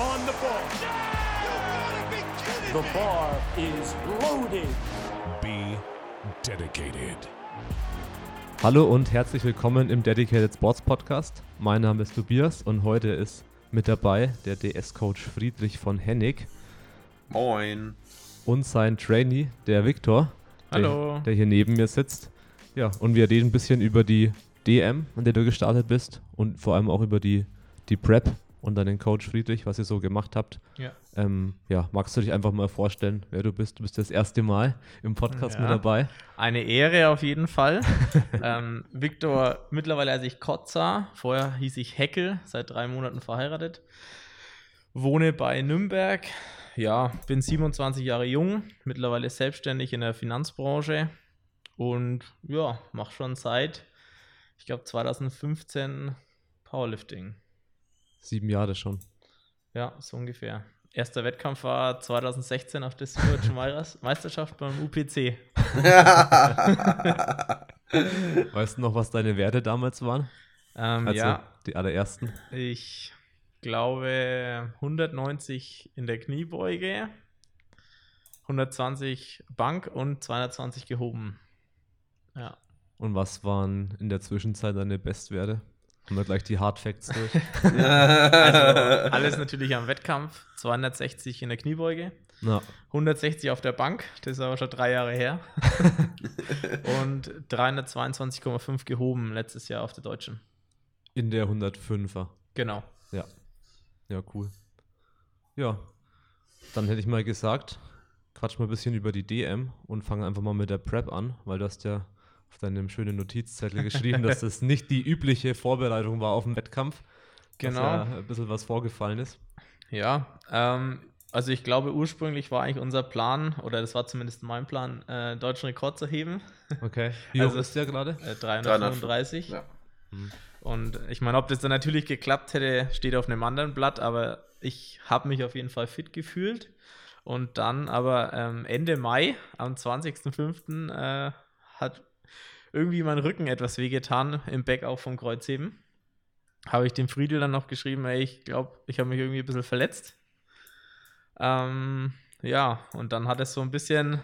on the ball. The bar is loaded. Be dedicated. Hallo und herzlich willkommen im Dedicated Sports Podcast. Mein Name ist Tobias und heute ist mit dabei der DS-Coach Friedrich von Hennig Moin. und sein Trainee, der Viktor, Hallo. Der, der hier neben mir sitzt. Ja, und wir reden ein bisschen über die DM, an der du gestartet bist und vor allem auch über die, die Prep und dann den Coach Friedrich, was ihr so gemacht habt. Ja. Ähm, ja, magst du dich einfach mal vorstellen, wer du bist? Du bist das erste Mal im Podcast Ja. mit dabei. Eine Ehre auf jeden Fall. ähm, Viktor, mittlerweile heiße ich Kotza, vorher hieß ich Heckel, seit drei Monaten verheiratet. Wohne bei Nürnberg, ja, bin 27 Jahre jung, mittlerweile selbstständig in der Finanzbranche und ja, mache schon seit, ich glaube 2015 Powerlifting. Sieben Jahre schon. Ja, so ungefähr. Erster Wettkampf war 2016 auf der Süddeutschen Meisterschaft beim UPC. Weißt du noch, was deine Werte damals waren? Ähm, Also ja, die allerersten. Ich glaube 190 in der Kniebeuge, 120 Bank und 220 gehoben. Ja. Und was waren in der Zwischenzeit deine Bestwerte? Haben wir gleich die Hard Facts durch. Also alles natürlich am Wettkampf. 260 in der Kniebeuge, Na, 160 auf der Bank, das ist aber schon drei Jahre her. und 322,5 gehoben letztes Jahr auf der Deutschen. in der 105er. Genau. Ja. Ja, cool. Ja. Dann hätte ich mal gesagt, quatsch mal ein bisschen über die DM und fange einfach mal mit der Prep an, weil du hast ja auf deinem schönen Notizzettel geschrieben, dass das nicht die übliche Vorbereitung war auf den Wettkampf. Genau. Dass ja ein bisschen was vorgefallen ist. Ja, ähm, also ich glaube, ursprünglich war eigentlich unser Plan, oder das war zumindest mein Plan, äh, deutschen Rekord zu heben. Okay. Wie Also- hoch ist der gerade? Äh, 335. Ja. Und ich meine, ob das dann natürlich geklappt hätte, steht auf einem anderen Blatt, aber ich habe mich auf jeden Fall fit gefühlt. Und dann aber ähm, Ende Mai, am 20.05., äh, hat irgendwie mein Rücken etwas wehgetan im Backauf vom Kreuzheben. Habe ich dem Friedel dann noch geschrieben, ey, ich glaube, ich habe mich irgendwie ein bisschen verletzt. Ähm, ja, und dann hat es so ein bisschen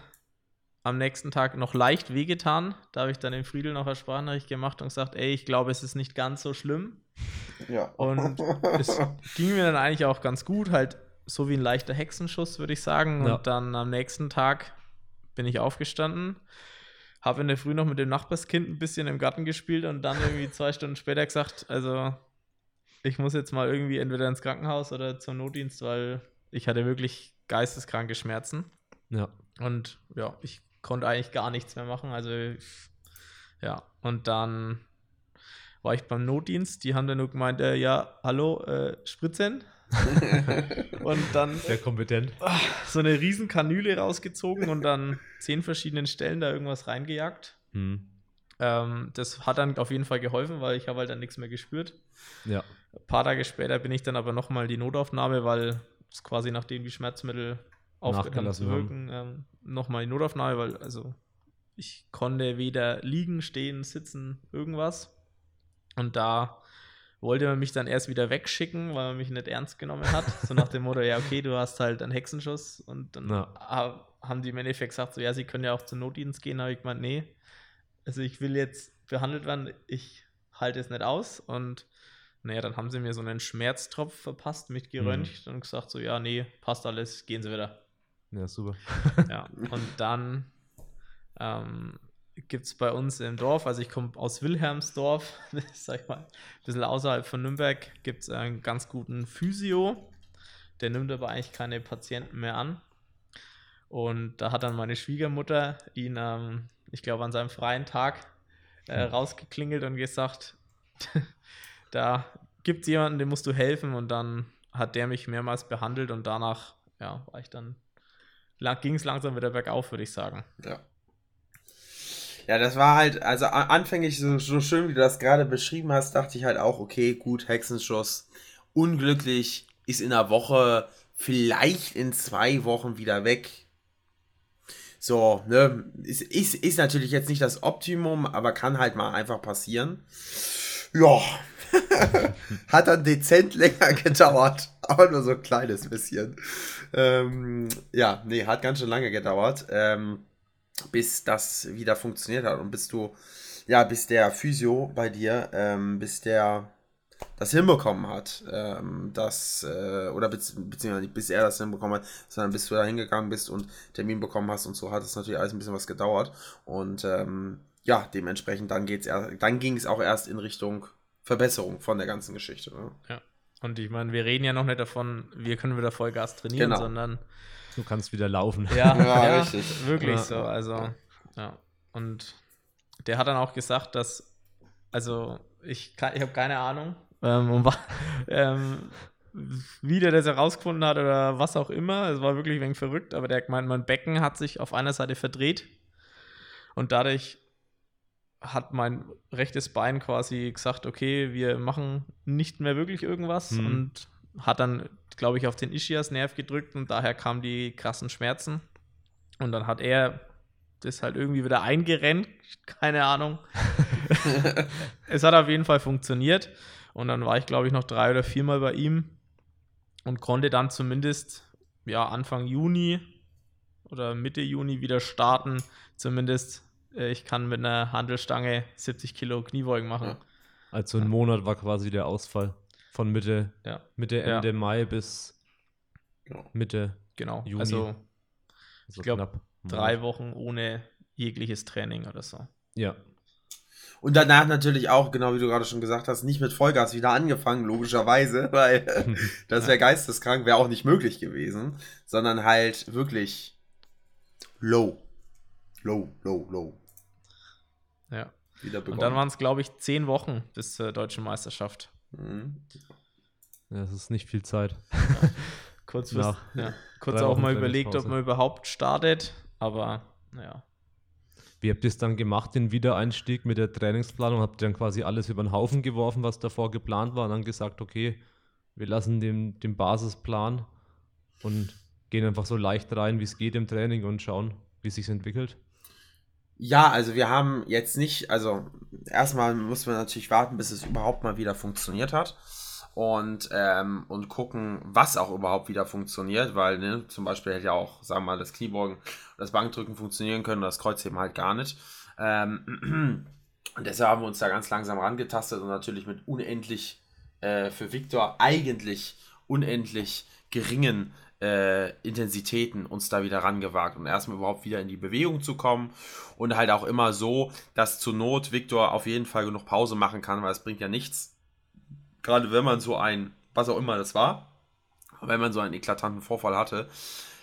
am nächsten Tag noch leicht wehgetan. Da habe ich dann dem Friedel noch eine Sprachnachricht gemacht und gesagt, ey, ich glaube, es ist nicht ganz so schlimm. Ja. Und es ging mir dann eigentlich auch ganz gut, halt so wie ein leichter Hexenschuss, würde ich sagen. Ja. Und dann am nächsten Tag bin ich aufgestanden, habe in der Früh noch mit dem Nachbarskind ein bisschen im Garten gespielt und dann irgendwie zwei Stunden später gesagt, also ich muss jetzt mal irgendwie entweder ins Krankenhaus oder zum Notdienst, weil ich hatte wirklich geisteskranke Schmerzen. Ja. Und ja, ich konnte eigentlich gar nichts mehr machen. Also, ja, und dann war ich beim Notdienst. Die haben dann nur gemeint, äh, ja, hallo, äh, Spritzen. und dann Sehr kompetent. so eine riesen Kanüle rausgezogen und dann zehn verschiedenen Stellen da irgendwas reingejagt. Hm. Ähm, das hat dann auf jeden Fall geholfen, weil ich habe halt dann nichts mehr gespürt. Ja. Ein paar Tage später bin ich dann aber nochmal die Notaufnahme, weil es quasi nachdem die Schmerzmittel aufgehört zu wirken, ähm, nochmal die Notaufnahme, weil also ich konnte weder liegen, stehen, sitzen, irgendwas. Und da wollte man mich dann erst wieder wegschicken, weil man mich nicht ernst genommen hat. So nach dem Motto, ja, okay, du hast halt einen Hexenschuss. Und dann Ja. ha- haben die im Endeffekt gesagt, so, ja, sie können ja auch zum Notdienst gehen. Da habe ich gemeint, nee, also ich will jetzt behandelt werden, ich halte es nicht aus. Und naja, dann haben sie mir so einen Schmerztropf verpasst, mich geröntgt und gesagt, so, ja, nee, passt alles, gehen sie wieder. Ja, super. Ja, und dann ähm, gibt es bei uns im Dorf, also ich komme aus Wilhelmsdorf, sag ich mal, ein bisschen außerhalb von Nürnberg, gibt es einen ganz guten Physio. Der nimmt aber eigentlich keine Patienten mehr an. Und da hat dann meine Schwiegermutter ihn, ähm, ich glaube, an seinem freien Tag äh, rausgeklingelt und gesagt, da gibt es jemanden, dem musst du helfen. Und dann hat der mich mehrmals behandelt und danach, ja, war ich dann, ging es langsam wieder bergauf, würde ich sagen. Ja. Ja, das war halt, also anfänglich so, so schön, wie du das gerade beschrieben hast, dachte ich halt auch, okay, gut, Hexenschuss, unglücklich, ist in einer Woche, vielleicht in zwei Wochen wieder weg. So, ne, ist, ist, ist natürlich jetzt nicht das Optimum, aber kann halt mal einfach passieren. Ja, hat dann dezent länger gedauert, aber nur so ein kleines bisschen. Ähm, ja, nee, hat ganz schön lange gedauert, ähm, bis das wieder funktioniert hat und bis du, ja, bis der Physio bei dir, ähm, bis der das hinbekommen hat, ähm, das, äh, oder bezieh beziehungsweise nicht bis er das hinbekommen hat, sondern bis du da hingegangen bist und Termin bekommen hast und so hat es natürlich alles ein bisschen was gedauert. Und ähm, ja, dementsprechend dann geht's erst, dann ging es auch erst in Richtung Verbesserung von der ganzen Geschichte. Ne? Ja. Und ich meine, wir reden ja noch nicht davon, wir können wieder Vollgas trainieren, Genau. sondern Du kannst wieder laufen. ja, Ja, ja, richtig. wirklich Ja. so. Also, ja. Und der hat dann auch gesagt, dass, also ich, kann- ich habe keine Ahnung, ähm, um, ähm, wie der das herausgefunden hat oder was auch immer. Es war wirklich ein wenig verrückt, aber der hat gemeint, mein Becken hat sich auf einer Seite verdreht und dadurch hat mein rechtes Bein quasi gesagt, okay, wir machen nicht mehr wirklich irgendwas Hm. und hat dann, glaube ich, auf den Ischias-Nerv gedrückt und daher kamen die krassen Schmerzen. Und dann hat er das halt irgendwie wieder eingerennt, keine Ahnung. es hat auf jeden Fall funktioniert. Und dann war ich, glaube ich, noch drei oder viermal bei ihm und konnte dann zumindest ja, Anfang Juni oder Mitte Juni wieder starten. Zumindest, äh, ich kann mit einer Handelstange 70 Kilo Kniebeugen machen. Ja. Also ein Monat war quasi der Ausfall. Von Mitte, Ja, Mitte Ja. Ende Mai bis Ja. Mitte, genau. Juni. Also also glaub, knapp. einen drei. Wochen ohne jegliches Training oder so. Ja. Und danach natürlich auch, genau wie du gerade schon gesagt hast, nicht mit Vollgas wieder angefangen, logischerweise, weil das wäre geisteskrank, wäre auch nicht möglich gewesen, sondern halt wirklich low. Low, low, low. Ja. Wieder Und begonnen. dann waren es, glaube ich, zehn Wochen bis zur deutschen Meisterschaft. Mhm. ja, das ist nicht viel Zeit. Kurz, Nach ja, kurz auch mal überlegt, ob man überhaupt startet, aber naja. Wie habt ihr es dann gemacht, den Wiedereinstieg mit der Trainingsplanung? Habt ihr dann quasi alles über den Haufen geworfen, was davor geplant war, und dann gesagt, okay, wir lassen den, den Basisplan und gehen einfach so leicht rein, wie es geht im Training und schauen, wie es sich entwickelt? Ja, also wir haben jetzt nicht, also erstmal mussten wir natürlich warten, bis es überhaupt mal wieder funktioniert hat. Und, ähm, und gucken, was auch überhaupt wieder funktioniert, weil ne, zum Beispiel hätte ja auch, sagen wir mal, das Kniebeugen das Bankdrücken funktionieren können, das Kreuzheben halt gar nicht. Ähm, und deshalb haben wir uns da ganz langsam rangetastet und natürlich mit unendlich, äh, für Viktor eigentlich unendlich geringen äh, Intensitäten uns da wieder rangewagt und erstmal überhaupt wieder in die Bewegung zu kommen und halt auch immer so, dass zur Not Viktor auf jeden Fall genug Pause machen kann, weil es bringt ja nichts. Gerade wenn man so ein, was auch immer das war, wenn man so einen eklatanten Vorfall hatte,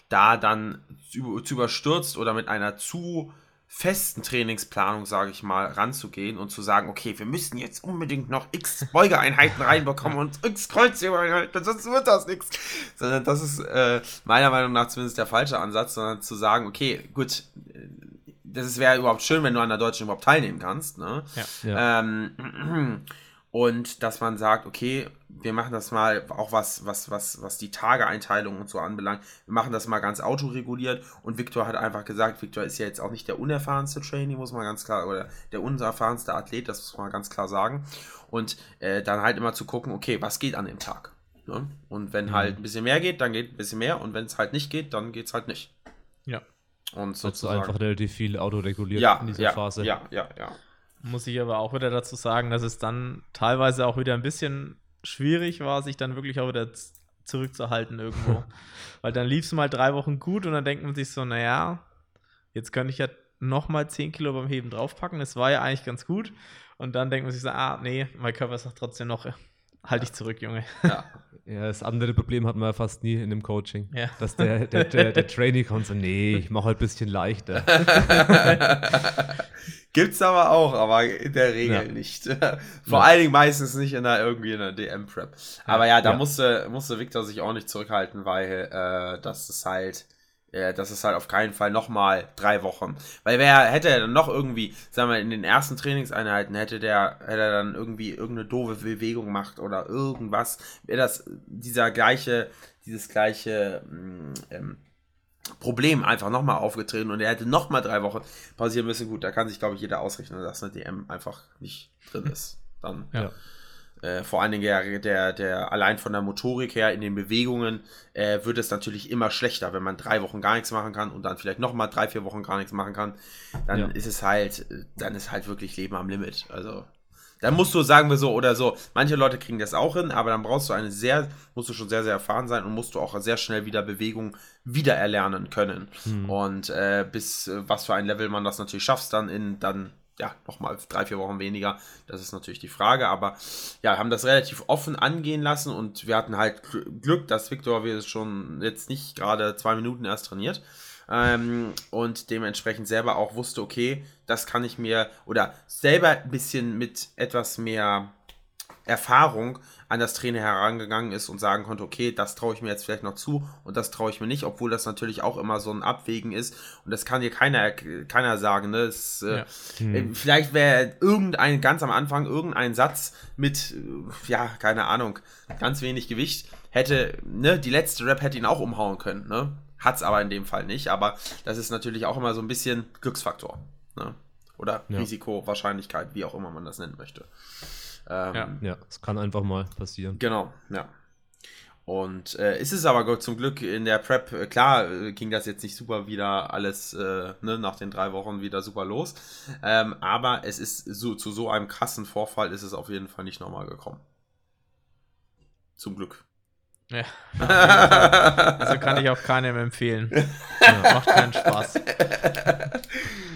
da dann zu, zu überstürzt oder mit einer zu festen Trainingsplanung, sage ich mal, ranzugehen und zu sagen, okay, wir müssen jetzt unbedingt noch x Beugeeinheiten reinbekommen und x Kreuzhebeinheiten, sonst wird das nichts. Sondern das ist äh, meiner Meinung nach zumindest der falsche Ansatz, sondern zu sagen, okay, gut, äh, das wäre überhaupt schön, wenn du an der Deutschen überhaupt teilnehmen kannst, ne? Ja. Ja. Ähm, und dass man sagt, okay, wir machen das mal, auch was, was, was, was die Tageeinteilung und so anbelangt, wir machen das mal ganz autoreguliert. Und Viktor hat einfach gesagt, Viktor ist ja jetzt auch nicht der unerfahrenste Trainee, muss man ganz klar, oder der unerfahrenste Athlet, das muss man ganz klar sagen. Und äh, dann halt immer zu gucken, okay, was geht an dem Tag? Ne? Und wenn halt ein bisschen mehr geht, dann geht ein bisschen mehr. Und wenn es halt nicht geht, dann geht es halt nicht. Ja. Und Also sozusagen. einfach relativ viel autoreguliert ja, in dieser ja, Phase. ja, ja, ja. Muss ich aber auch wieder dazu sagen, dass es dann teilweise auch wieder ein bisschen schwierig war, sich dann wirklich auch wieder zurückzuhalten irgendwo. Weil dann lief es mal drei Wochen gut und dann denkt man sich so, naja, jetzt könnte ich ja nochmal 10 Kilo beim Heben draufpacken. Das war ja eigentlich ganz gut. Und dann denkt man sich so, ah, nee, mein Körper sagt trotzdem noch, halt dich zurück, Junge. ja. Ja, das andere Problem hatten wir ja fast nie in dem Coaching. Ja. Dass der, der, der, der Trainee kommt so, nee, ich mache heute ein bisschen leichter. Gibt's aber auch, aber in der Regel Ja. nicht. Vor allen Dingen meistens nicht in der irgendwie in der DM-Prep. Aber ja, da Ja. musste, musste Victor sich auch nicht zurückhalten, weil äh, das ist halt, äh, das ist halt auf keinen Fall nochmal drei Wochen. Weil wer hätte er dann noch irgendwie, sagen wir, in den ersten Trainingseinheiten hätte der, hätte er dann irgendwie irgendeine doofe Bewegung gemacht oder irgendwas, wäre das dieser gleiche, dieses gleiche mh, ähm, Problem einfach nochmal aufgetreten und er hätte nochmal drei Wochen pausieren müssen. Gut, da kann sich, glaube ich, jeder ausrechnen, dass eine DM einfach nicht drin ist. Dann Ja. Äh, vor allen Dingen der, der, der, allein von der Motorik her in den Bewegungen äh, wird es natürlich immer schlechter, wenn man drei Wochen gar nichts machen kann und dann vielleicht nochmal drei, vier Wochen gar nichts machen kann. Dann Ja. ist es halt, dann ist halt wirklich Leben am Limit. Also, dann musst du, sagen wir so, oder so, manche Leute kriegen das auch hin, aber dann brauchst du eine sehr, musst du schon sehr, sehr erfahren sein und musst du auch sehr schnell wieder Bewegung wieder erlernen können. Und äh, bis äh, was für ein Level man das natürlich schafft, dann in dann ja, nochmal drei, vier Wochen weniger. Das ist natürlich die Frage. Aber ja, haben das relativ offen angehen lassen und wir hatten halt Gl- Glück, dass Victor wir schon jetzt nicht gerade zwei Minuten erst trainiert. Ähm, und dementsprechend selber auch wusste, okay, das kann ich mir oder selber ein bisschen mit etwas mehr Erfahrung an das Training herangegangen ist und sagen konnte, okay, das traue ich mir jetzt vielleicht noch zu und das traue ich mir nicht, obwohl das natürlich auch immer so ein Abwägen ist und das kann dir keiner, keiner sagen, ne? Es, äh, äh, Vielleicht wäre irgendein, ganz am Anfang, irgendein Satz mit, äh, ja, keine Ahnung, ganz wenig Gewicht, hätte, ne, die letzte Rap hätte ihn auch umhauen können, ne? Hat's aber in dem Fall nicht, aber das ist natürlich auch immer so ein bisschen Glücksfaktor, ne? Oder Ja. Risiko, Wahrscheinlichkeit, wie auch immer man das nennen möchte. Ähm, Ja. Ja, es kann einfach mal passieren. Genau, ja. Und äh, ist es aber zum Glück in der Prep, äh, klar, äh, ging das jetzt nicht super wieder alles äh, ne, nach den drei Wochen wieder super los. Ähm, aber es ist so, zu so einem krassen Vorfall ist es auf jeden Fall nicht nochmal gekommen. Zum Glück. Ja. Also kann ich auch keinem empfehlen. Macht keinen Spaß.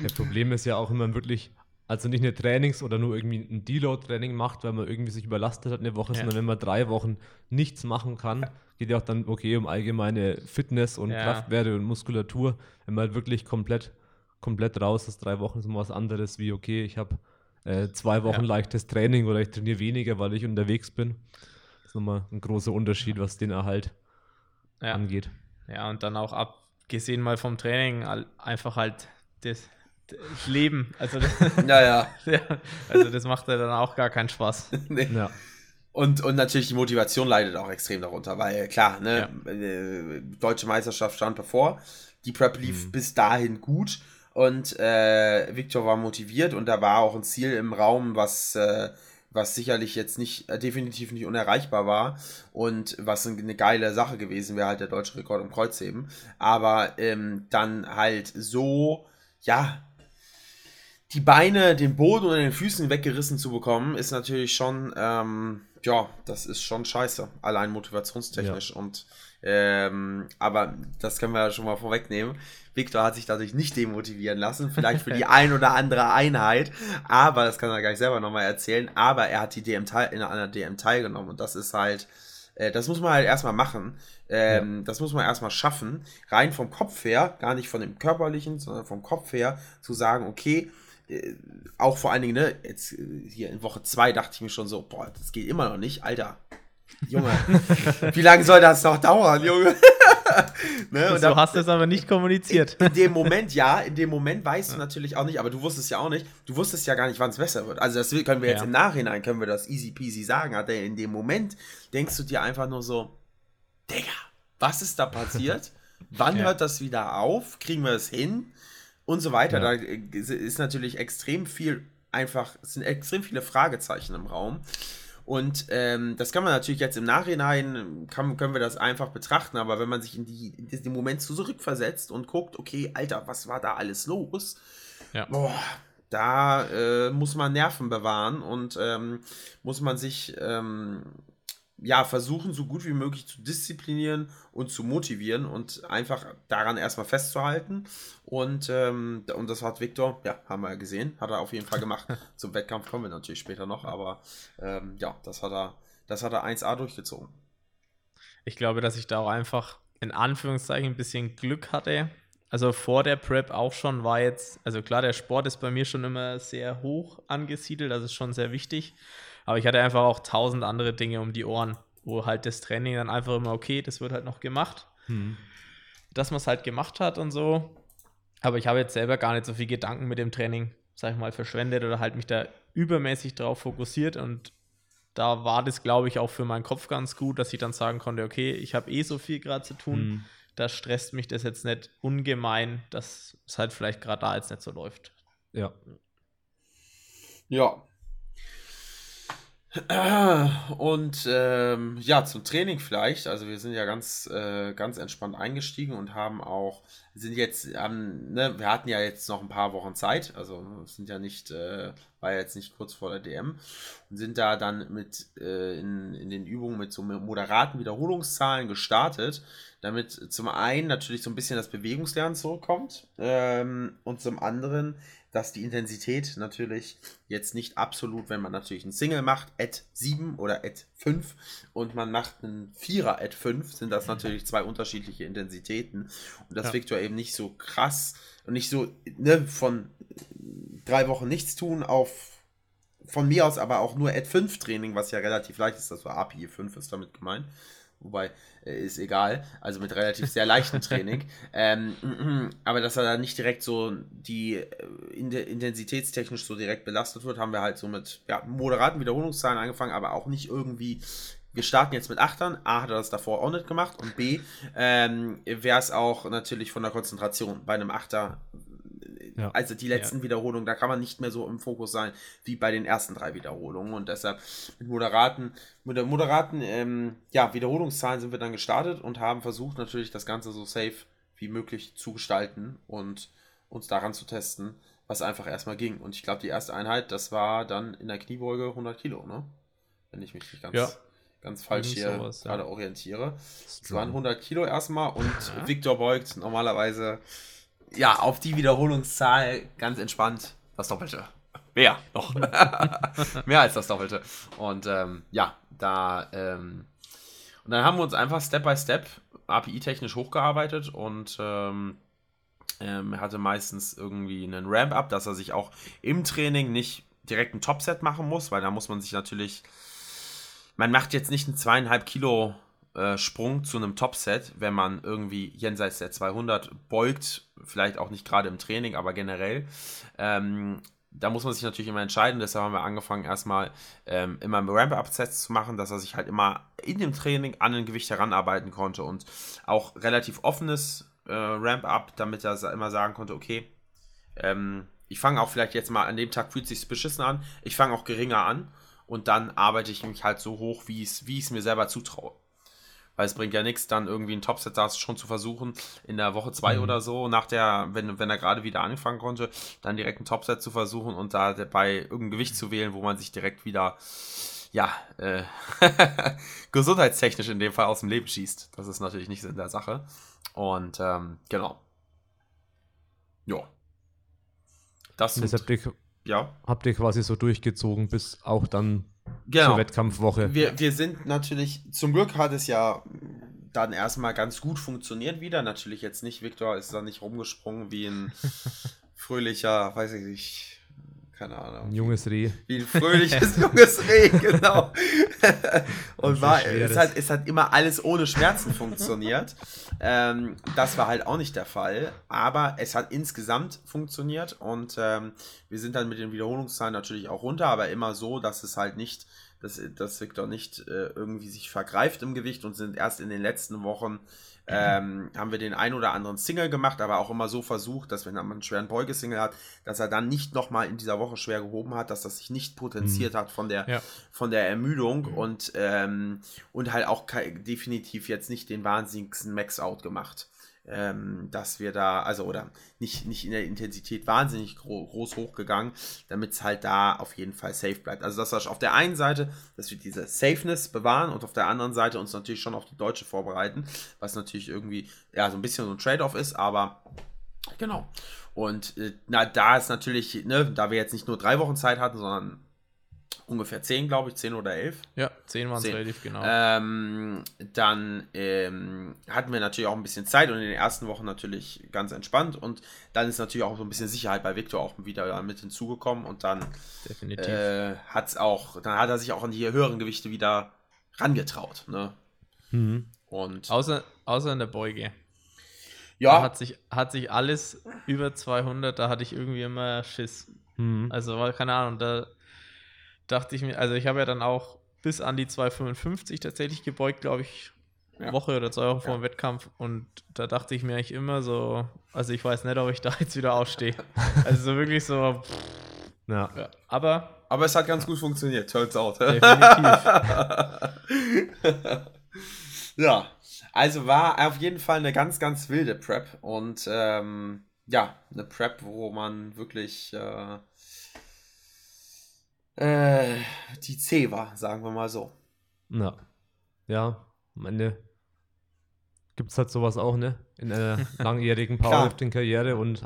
Das Problem ist ja auch, wenn man wirklich, also nicht eine Trainings- oder nur irgendwie ein Deload-Training macht, weil man irgendwie sich überlastet hat eine Woche, Ja. sondern wenn man drei Wochen nichts machen kann, geht ja auch dann okay um allgemeine Fitness und Ja. Kraftwerte und Muskulatur. Wenn man halt wirklich komplett, komplett raus ist, drei Wochen ist immer was anderes wie, okay, ich habe äh, zwei Wochen Ja. leichtes Training oder ich trainiere weniger, weil ich unterwegs bin. Das ist nochmal ein großer Unterschied, was den Erhalt angeht. ja, und dann auch abgesehen mal vom Training, einfach halt das Leben. Also das, Naja. ja, also das macht ja dann auch gar keinen Spaß. Ja. Und, und natürlich die Motivation leidet auch extrem darunter, weil klar, ne, äh, deutsche Meisterschaft stand bevor, die Prep lief bis dahin gut und äh, Victor war motiviert und da war auch ein Ziel im Raum, was, äh, was sicherlich jetzt nicht, äh, definitiv nicht unerreichbar war und was eine geile Sache gewesen wäre, halt der deutsche Rekord im Kreuzheben, aber ähm, dann halt so, ja, die Beine, den Boden oder den Füßen weggerissen zu bekommen, ist natürlich schon, ähm, ja, das ist schon scheiße, allein motivationstechnisch. Und ähm, aber das können wir ja schon mal vorwegnehmen. Victor hat sich dadurch nicht demotivieren lassen, vielleicht für die ein oder andere Einheit, aber das kann er gleich selber nochmal erzählen. Aber er hat die DM teil, in einer DM teilgenommen und das ist halt, äh, das muss man halt erstmal machen. Ähm, Das muss man erstmal schaffen, rein vom Kopf her, gar nicht von dem körperlichen, sondern vom Kopf her, zu sagen, okay, äh, auch vor allen Dingen, ne, jetzt äh, hier in Woche 2 dachte ich mir schon so, boah, das geht immer noch nicht, Alter. Junge, wie lange soll das noch dauern, Junge? ne, und So dann- hast du es aber nicht kommuniziert. in dem Moment, ja, in dem Moment weißt du natürlich auch nicht, aber du wusstest ja auch nicht, du wusstest ja gar nicht, wann es besser wird. Also das können wir jetzt Ja. im Nachhinein, können wir das easy peasy sagen, aber in dem Moment denkst du dir einfach nur so, Digga, was ist da passiert? Wann Ja. hört das wieder auf? Kriegen wir es hin? Und so weiter. Ja. Da äh, ist natürlich extrem viel einfach, es sind extrem viele Fragezeichen im Raum. Und ähm, das kann man natürlich jetzt im Nachhinein, kann, können wir das einfach betrachten, aber wenn man sich in, die, in den Moment zurückversetzt und guckt, okay, Alter, was war da alles los? Ja. Boah, da äh, muss man Nerven bewahren und ähm, muss man sich ähm, ja versuchen, so gut wie möglich zu disziplinieren und zu motivieren und einfach daran erstmal festzuhalten. Und, ähm, und das hat Viktor, ja, haben wir ja gesehen, hat er auf jeden Fall gemacht. Zum Wettkampf kommen wir natürlich später noch, aber ähm, ja, das hat er, das hat er 1A durchgezogen. Ich glaube, dass ich da auch einfach in Anführungszeichen ein bisschen Glück hatte. Also vor der Prep auch schon war jetzt, also klar, der Sport ist bei mir schon immer sehr hoch angesiedelt, das ist schon sehr wichtig. Aber ich hatte einfach auch tausend andere Dinge um die Ohren, wo halt das Training dann einfach immer, okay, das wird halt noch gemacht. Dass man es halt gemacht hat und so. Aber ich habe jetzt selber gar nicht so viel Gedanken mit dem Training, sag ich mal, verschwendet oder halt mich da übermäßig drauf fokussiert und da war das, glaube ich, auch für meinen Kopf ganz gut, dass ich dann sagen konnte, okay, ich habe eh so viel gerade zu tun, Mhm. da stresst mich das jetzt nicht ungemein, dass es halt vielleicht gerade da jetzt nicht so läuft. Ja. Ja. Und ähm, ja, zum Training vielleicht. Also wir sind ja ganz, äh, ganz entspannt eingestiegen und haben auch, sind jetzt, haben, ne, wir hatten ja jetzt noch ein paar Wochen Zeit, also sind ja nicht, äh, war jetzt nicht kurz vor der DM und sind da dann mit äh, in, in den Übungen mit so moderaten Wiederholungszahlen gestartet, damit zum einen natürlich so ein bisschen das Bewegungslernen zurückkommt ähm, und zum anderen dass die Intensität natürlich jetzt nicht absolut, wenn man natürlich einen Single macht, at 7 oder at 5 und man macht einen Vierer at 5, sind das natürlich zwei unterschiedliche Intensitäten. Und das ja. Victor eben nicht so krass und nicht so ne, von drei Wochen nichts tun auf von mir aus aber auch nur at 5 Training, was ja relativ leicht ist, das war API 5 ist damit gemeint wobei äh, ist egal, also mit relativ sehr leichtem Training. ähm, aber dass er da nicht direkt so die äh, intensitätstechnisch so direkt belastet wird, haben wir halt so mit ja, moderaten Wiederholungszahlen angefangen, aber auch nicht irgendwie. Wir starten jetzt mit Achtern. A hat er das davor auch nicht gemacht und B ähm, wäre es auch natürlich von der Konzentration. Bei einem Achter ja. Also die letzten ja. Wiederholungen, da kann man nicht mehr so im Fokus sein wie bei den ersten drei Wiederholungen. Und deshalb mit moderaten, mit der moderaten ähm, ja, Wiederholungszahlen sind wir dann gestartet und haben versucht, natürlich das Ganze so safe wie möglich zu gestalten und uns daran zu testen, was einfach erstmal ging. Und ich glaube, die erste Einheit, das war dann in der Kniebeuge 100 Kilo, ne? Wenn ich mich nicht ganz, ja. ganz falsch hier sowas, gerade ja. orientiere. Es waren 100 Kilo erstmal und ja. Victor beugt normalerweise ja, auf die Wiederholungszahl ganz entspannt das Doppelte. Mehr noch. Mehr als das Doppelte. Und ähm, ja, da. Ähm, und dann haben wir uns einfach Step by Step API-technisch hochgearbeitet und ähm, ähm, hatte meistens irgendwie einen Ramp-Up, dass er sich auch im Training nicht direkt ein Topset machen muss, weil da muss man sich natürlich. Man macht jetzt nicht ein zweieinhalb Kilo äh, Sprung zu einem Topset, wenn man irgendwie jenseits der 200 beugt, vielleicht auch nicht gerade im Training, aber generell. Ähm, da muss man sich natürlich immer entscheiden. Deshalb haben wir angefangen, erstmal ähm, immer Ramp-Up-Sets zu machen, dass er sich halt immer in dem Training an ein Gewicht heranarbeiten konnte und auch relativ offenes äh, Ramp-Up, damit er immer sagen konnte, okay, ähm, ich fange auch vielleicht jetzt mal an dem Tag fühlt sich beschissen an, ich fange auch geringer an und dann arbeite ich mich halt so hoch, wie ich es mir selber zutraue. Weil es bringt ja nichts, dann irgendwie ein Topset da schon zu versuchen, in der Woche zwei mhm. oder so, nach der, wenn, wenn er gerade wieder anfangen konnte, dann direkt ein Topset zu versuchen und da dabei irgendein Gewicht zu wählen, wo man sich direkt wieder, ja, äh, gesundheitstechnisch in dem Fall aus dem Leben schießt. Das ist natürlich nicht in der Sache. Und ähm, genau. Ja. Das deshalb habt ihr, ja. habt ihr quasi so durchgezogen, bis auch dann genau. zur Wettkampfwoche. Wir, wir sind natürlich, zum Glück hat es ja dann erstmal ganz gut funktioniert wieder. Natürlich jetzt nicht, Viktor ist da nicht rumgesprungen wie ein fröhlicher, weiß ich nicht, keine Ahnung. Ein junges Reh. Wie ein fröhliches junges Reh, genau. und war, es hat, es hat immer alles ohne Schmerzen funktioniert. ähm, das war halt auch nicht der Fall, aber es hat insgesamt funktioniert und ähm, wir sind dann mit den Wiederholungszahlen natürlich auch runter, aber immer so, dass es halt nicht, dass, dass Victor nicht äh, irgendwie sich vergreift im Gewicht und sind erst in den letzten Wochen ähm, haben wir den ein oder anderen Single gemacht, aber auch immer so versucht, dass wenn man einen schweren Beugesingle hat, dass er dann nicht nochmal in dieser Woche schwer gehoben hat, dass das sich nicht potenziert mhm. hat von der, ja. von der Ermüdung mhm. und, ähm, und halt auch definitiv jetzt nicht den wahnsinnigsten Max-Out gemacht ähm, dass wir da, also oder nicht, nicht in der Intensität wahnsinnig gro groß hochgegangen, damit es halt da auf jeden Fall safe bleibt. Also das war auf der einen Seite, dass wir diese Safeness bewahren und auf der anderen Seite uns natürlich schon auf die Deutsche vorbereiten, was natürlich irgendwie ja so ein bisschen so ein Trade-off ist, aber genau. Und äh, na, da ist natürlich, ne, da wir jetzt nicht nur drei Wochen Zeit hatten, sondern ungefähr 10, glaube ich, 10 oder 11. Ja, 10 waren es relativ genau. Ähm, dann ähm, hatten wir natürlich auch ein bisschen Zeit und in den ersten Wochen natürlich ganz entspannt und dann ist natürlich auch so ein bisschen Sicherheit bei Victor auch wieder mit hinzugekommen und dann. Äh, hat's auch, dann hat er sich auch an die höheren Gewichte wieder rangetraut. Ne? Mhm. Und außer, außer in der Beuge. Ja. Da hat sich, hat sich alles über 200, da hatte ich irgendwie immer Schiss. Mhm. Also, keine Ahnung, da dachte ich mir, also ich habe ja dann auch bis an die 255 tatsächlich gebeugt, glaube ich, ja. Woche oder zwei Wochen vor dem Wettkampf. Und da dachte ich mir eigentlich immer so, also ich weiß nicht, ob ich da jetzt wieder aufstehe. also so wirklich so, pff, Ja. Ja, aber Aber es hat ganz gut funktioniert, turns out. definitiv. ja, also war auf jeden Fall eine ganz, ganz wilde Prep und ähm, ja, eine Prep, wo man wirklich äh, äh, die C war, sagen wir mal so. Ja. Ja, am Ende gibt es halt sowas auch, ne? In einer langjährigen. Powerlifting-Karriere und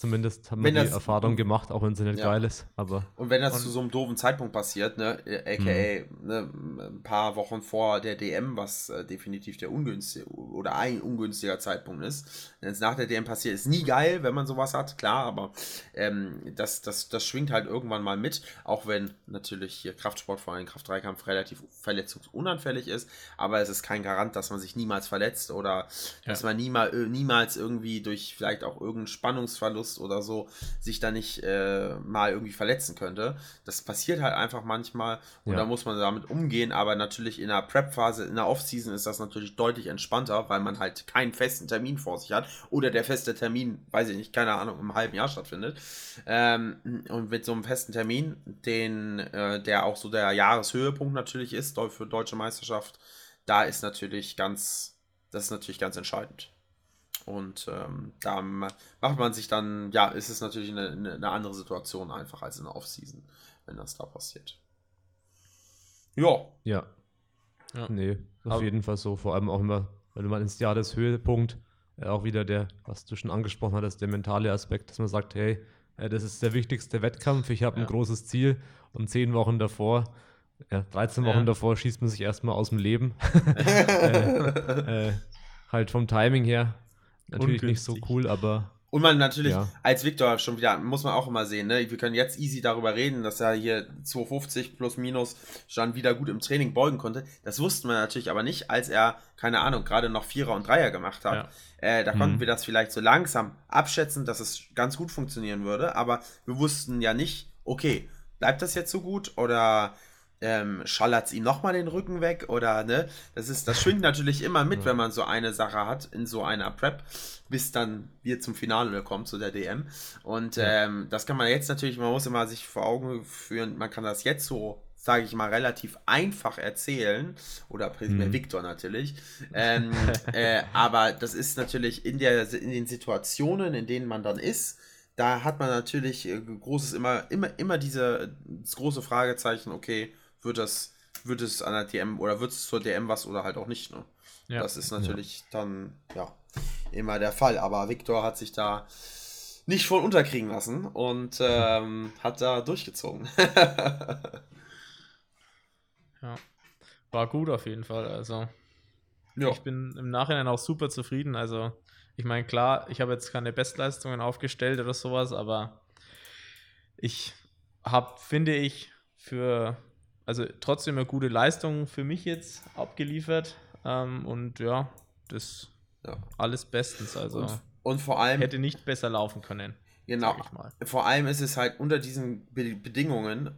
zumindest haben wir Wenn die das- Erfahrung gemacht, auch wenn sie nicht Ja. geil ist. Aber Und wenn das Und- zu so einem doofen Zeitpunkt passiert, ne, äh, aka ne, ein paar Wochen vor der DM, was äh, definitiv der ungünstige oder ein ungünstiger Zeitpunkt ist, wenn es nach der DM passiert, ist nie geil, wenn man sowas hat, klar, aber ähm, das, das, das schwingt halt irgendwann mal mit, auch wenn natürlich hier Kraftsport, vor allem Kraft-3-Kampf, relativ verletzungsunanfällig ist, aber es ist kein Garant, dass man sich niemals verletzt oder dass Ja. man niemals, niemals irgendwie durch vielleicht auch irgendeinen Spannungsverlust oder so sich da nicht äh, mal irgendwie verletzen könnte. Das passiert halt einfach manchmal und Ja. da muss man damit umgehen, aber natürlich in der Prep-Phase, in der Off-Season ist das natürlich deutlich entspannter, weil man halt keinen festen Termin vor sich hat oder der feste Termin, weiß ich nicht, keine Ahnung, im halben Jahr stattfindet. Ähm, und mit so einem festen Termin, den, äh, der auch so der Jahreshöhepunkt natürlich ist für deutsche Meisterschaft, da ist natürlich ganz, das ist natürlich ganz entscheidend. Und ähm, da ma- macht man sich dann, ja, ist es natürlich eine, eine, eine andere Situation einfach als in der Offseason, wenn das da passiert. Ja, ja. Ja. Nee, auf Aber- jeden Fall so. Vor allem auch immer, wenn man ins Jahreshöhepunkt äh, auch wieder der, was du schon angesprochen hattest, der mentale Aspekt, dass man sagt, hey, äh, das ist der wichtigste Wettkampf, ich habe ein Ja. großes Ziel und zehn Wochen davor, ja, 13 Ja. Wochen davor schießt man sich erstmal aus dem Leben. äh, äh, halt vom Timing her natürlich nicht so Ungünstig. cool, aber Und man natürlich Ja. als Victor schon wieder, muss man auch immer sehen, ne? wir können jetzt easy darüber reden, dass er hier 250 plus minus schon wieder gut im Training beugen konnte. Das wussten wir natürlich aber nicht, als er, keine Ahnung, gerade noch Vierer und Dreier gemacht hat. Äh, da konnten Mhm. wir das vielleicht so langsam abschätzen, dass es ganz gut funktionieren würde, aber wir wussten ja nicht, okay, bleibt das jetzt so gut oder ähm, schallert es ihm nochmal den Rücken weg oder ne? Das ist, das schwingt natürlich immer mit, wenn man so eine Sache hat in so einer Prep, bis dann wir zum Finale kommen, zu der DM. Und ähm, das kann man jetzt natürlich, man muss immer sich vor Augen führen, man kann das jetzt so, sage ich mal, relativ einfach erzählen. Oder primär Mhm. Victor natürlich. Ähm, äh, aber das ist natürlich in, der, in den Situationen, in denen man dann ist, da hat man natürlich äh, großes immer, immer, immer diese große Fragezeichen, okay, wird das, wird es an der DM oder wird es zur DM was oder halt auch nicht, ne? Ja. Das ist natürlich dann, ja, immer der Fall. Aber Victor hat sich da nicht von unterkriegen lassen und ähm, hat da durchgezogen. Ja. War gut auf jeden Fall. Also ja. ich bin im Nachhinein auch super zufrieden. Also ich meine, klar, ich habe jetzt keine Bestleistungen aufgestellt oder sowas, aber ich habe, finde ich, für, also trotzdem eine gute Leistung für mich jetzt abgeliefert. Ähm, und ja, das Ja. alles bestens. Also Und, und vor allem, hätte nicht besser laufen können, genau, vor allem ist es halt unter diesen Be Bedingungen,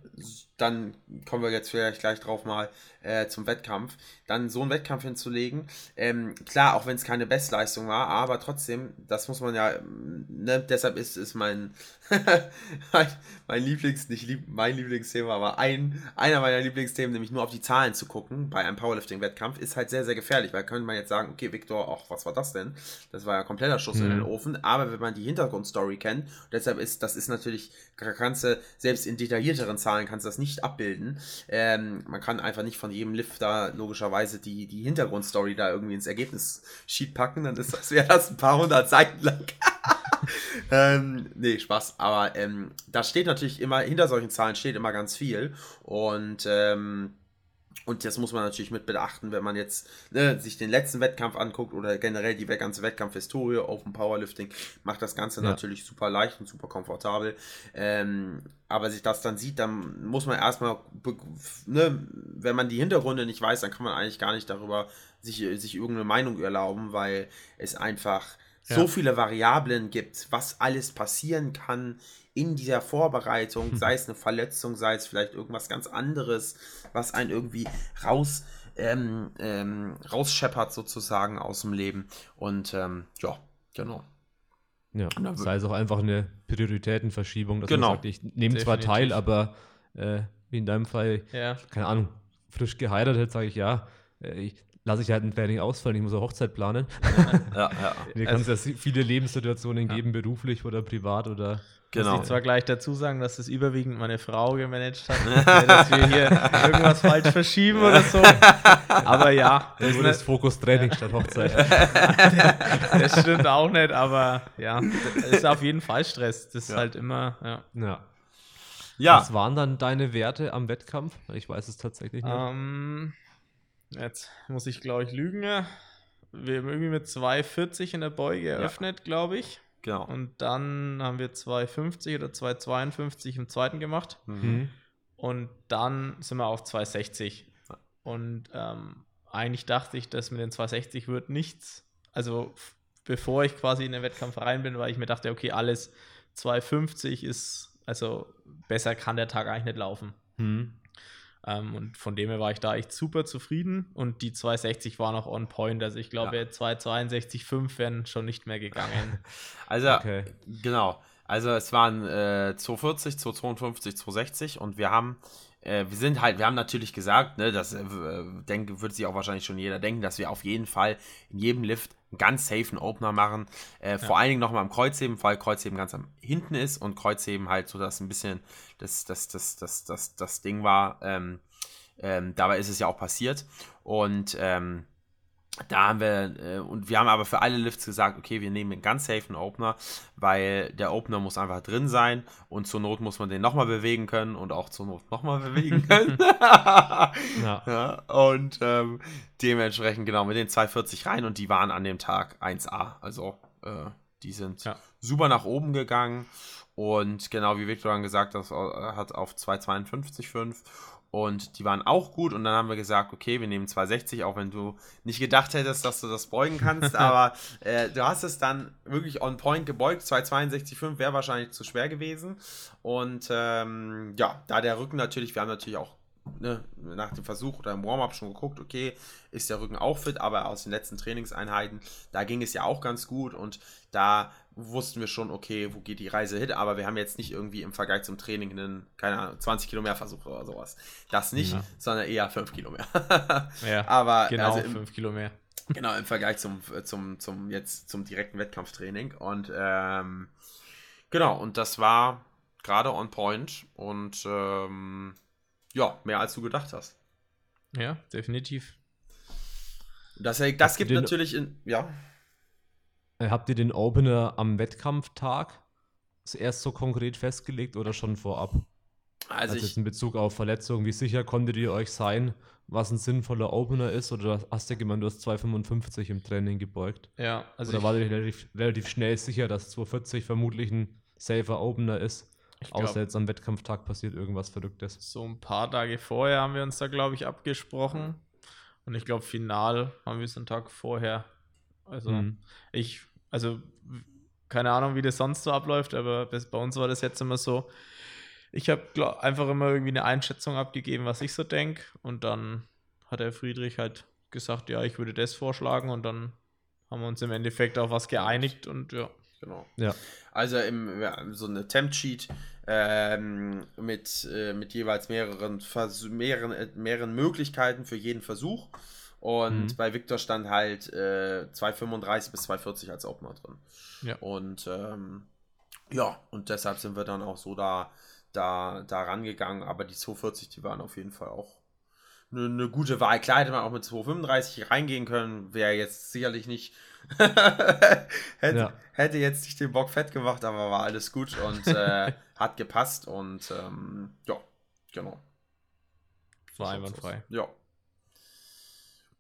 dann kommen wir jetzt vielleicht gleich drauf mal äh, zum Wettkampf, dann so einen Wettkampf hinzulegen. Ähm, klar, auch wenn es keine Bestleistung war, aber trotzdem, das muss man ja, ähm, ne, deshalb ist, ist mein, mein, mein Lieblings, nicht lieb, mein Lieblingsthema, aber ein, einer meiner Lieblingsthemen, nämlich nur auf die Zahlen zu gucken bei einem Powerlifting-Wettkampf, ist halt sehr, sehr gefährlich, weil könnte man jetzt sagen, okay, Victor, ach, was war das denn? Das war ja kompletter Schuss in Mhm. den Ofen, aber wenn man die Hintergrundstory kennt, deshalb ist, das ist natürlich, kannst du, selbst in detaillierteren Zahlen kannst du das nicht abbilden. Ähm, man kann einfach nicht von jedem Lift da logischerweise die, die Hintergrundstory da irgendwie ins Ergebnis-Sheet packen, dann ist das, wäre das ein paar hundert Seiten lang. ähm, nee, Spaß. Aber ähm, da steht natürlich immer, hinter solchen Zahlen steht immer ganz viel. Und, ähm, und das muss man natürlich mit beachten, wenn man jetzt ne, sich den letzten Wettkampf anguckt oder generell die ganze Wettkampfhistorie, Open Powerlifting, macht das Ganze Ja. natürlich super leicht und super komfortabel. Ähm, aber sich das dann sieht, dann muss man erstmal, ne, wenn man die Hintergründe nicht weiß, dann kann man eigentlich gar nicht darüber sich, sich irgendeine Meinung erlauben, weil es einfach so Ja. viele Variablen gibt, was alles passieren kann in dieser Vorbereitung, sei es eine Verletzung, sei es vielleicht irgendwas ganz anderes, was einen irgendwie raus ähm, ähm, rausscheppert sozusagen aus dem Leben. Und ähm, ja, genau. Ja, Und dann sei es auch einfach eine Prioritätenverschiebung, dass Genau. man sagt, ich nehme zwar teil, aber äh, wie in deinem Fall, Ja, keine Ahnung, frisch geheiratet, sage ich ja, äh, ich lasse ich halt ein Training ausfallen, ich muss eine Hochzeit planen. Ja, ja. Hier kann es ja viele Lebenssituationen geben, beruflich oder privat oder Genau. muss ich zwar gleich dazu sagen, dass das überwiegend meine Frau gemanagt hat, dass wir hier irgendwas falsch verschieben oder so. Aber ja, das, ist das Fokus Training statt Hochzeit. das stimmt auch nicht, aber ja, das ist auf jeden Fall Stress. Das ist halt immer, ja. Ja. Ja, Was waren dann deine Werte am Wettkampf? Ich weiß es tatsächlich nicht. Ähm, jetzt muss ich, glaube ich, lügen. Wir haben irgendwie mit 2,40 in der Beuge eröffnet, glaube ich. Genau. Und dann haben wir 2,50 oder 2,52 im zweiten gemacht. Mhm. Und dann sind wir auf 260. Und ähm, eigentlich dachte ich, dass mit den 260 wird nichts. Also bevor ich quasi in den Wettkampf rein bin, weil ich mir dachte, okay, alles 250 ist, also besser kann der Tag eigentlich nicht laufen. Mhm. Ähm, und von dem her war ich da echt super zufrieden. Und die 260 waren auch on point. Also ich glaube, Ja. 262,5 wären schon nicht mehr gegangen. Also, Okay. genau. Also, es waren äh, 240, 252, 260 und wir haben, äh, wir sind halt, wir haben natürlich gesagt, ne, das äh, denke, wird sich auch wahrscheinlich schon jeder denken, dass wir auf jeden Fall in jedem Lift einen ganz safen Opener machen. Äh, Vor allen Dingen nochmal im Kreuzheben, weil Kreuzheben ganz am hinten ist und Kreuzheben halt so, dass ein bisschen das, das, das, das, das, das Ding war. Ähm, ähm, dabei ist es ja auch passiert. Und ähm, da haben wir, äh, und wir haben aber für alle Lifts gesagt, okay, wir nehmen einen ganz safen Opener, weil der Opener muss einfach drin sein und zur Not muss man den nochmal bewegen können und auch zur Not nochmal bewegen können. Ja. ja, und ähm, dementsprechend genau mit den 240 rein und die waren an dem Tag 1A. Also äh, die sind Ja. super nach oben gegangen und genau wie Victor dann gesagt hat, hat auf 252,5 und die waren auch gut. Und dann haben wir gesagt, okay, wir nehmen 260, auch wenn du nicht gedacht hättest, dass du das beugen kannst, aber äh, du hast es dann wirklich on point gebeugt, 262,5 wäre wahrscheinlich zu schwer gewesen. Und ähm, ja, da der Rücken natürlich, wir haben natürlich auch ne, nach dem Versuch oder im Warm-up schon geguckt, okay, ist der Rücken auch fit, aber aus den letzten Trainingseinheiten, da ging es ja auch ganz gut. Und da wussten wir schon, okay, wo geht die Reise hin, aber wir haben jetzt nicht irgendwie im Vergleich zum Training einen, keine Ahnung, 20 Kilometer Versuch oder sowas. Das nicht, Ja. sondern eher 5 Kilometer. Ja, aber genau, also im, 5 Kilo mehr. Genau, im Vergleich zum, zum, zum jetzt zum direkten Wettkampftraining. Und ähm, genau, und das war gerade on point und ähm, ja, mehr als du gedacht hast. Ja, definitiv. Das, das gibt natürlich in, ja. Äh, Habt ihr den Opener am Wettkampftag erst so konkret festgelegt oder schon vorab? Also Also, ich, in Bezug auf Verletzungen, wie sicher konntet ihr euch sein, was ein sinnvoller Opener ist? Oder hast du gemeint, du hast 2,55 im Training gebeugt? Ja, also oder ich, war dir relativ, relativ schnell sicher, dass 240 vermutlich ein safer Opener ist? ich Außer glaub, jetzt am Wettkampftag passiert irgendwas Verrücktes. so ein paar Tage vorher haben wir uns da, glaube ich, abgesprochen. Und ich glaube, final haben wir es einen Tag vorher. Also Mhm. ich, also keine Ahnung, wie das sonst so abläuft, aber bis, bei uns war das jetzt immer so. Ich habe einfach immer irgendwie eine Einschätzung abgegeben, was ich so denke. Und dann hat der Friedrich halt gesagt, ja, ich würde das vorschlagen. Und dann haben wir uns im Endeffekt auf was geeinigt. Und ja, genau. Ja. Also im, ja, so eine Temp-Sheet ähm, mit, äh, mit jeweils mehreren, Vers mehreren, äh, mehreren Möglichkeiten für jeden Versuch. Und Mhm. bei Victor stand halt äh, 2,35 bis 2,40 als Opener drin. Ja. Und ähm, ja, und deshalb sind wir dann auch so da, da, da rangegangen. Aber die 2,40, die waren auf jeden Fall auch eine, eine gute Wahl. Klar hätte man auch mit 2,35 reingehen können. Wäre jetzt sicherlich nicht. hätte, Ja. hätte jetzt nicht den Bock fett gemacht, aber war alles gut und äh, hat gepasst. Und ähm, ja, genau. war einwandfrei. Ja.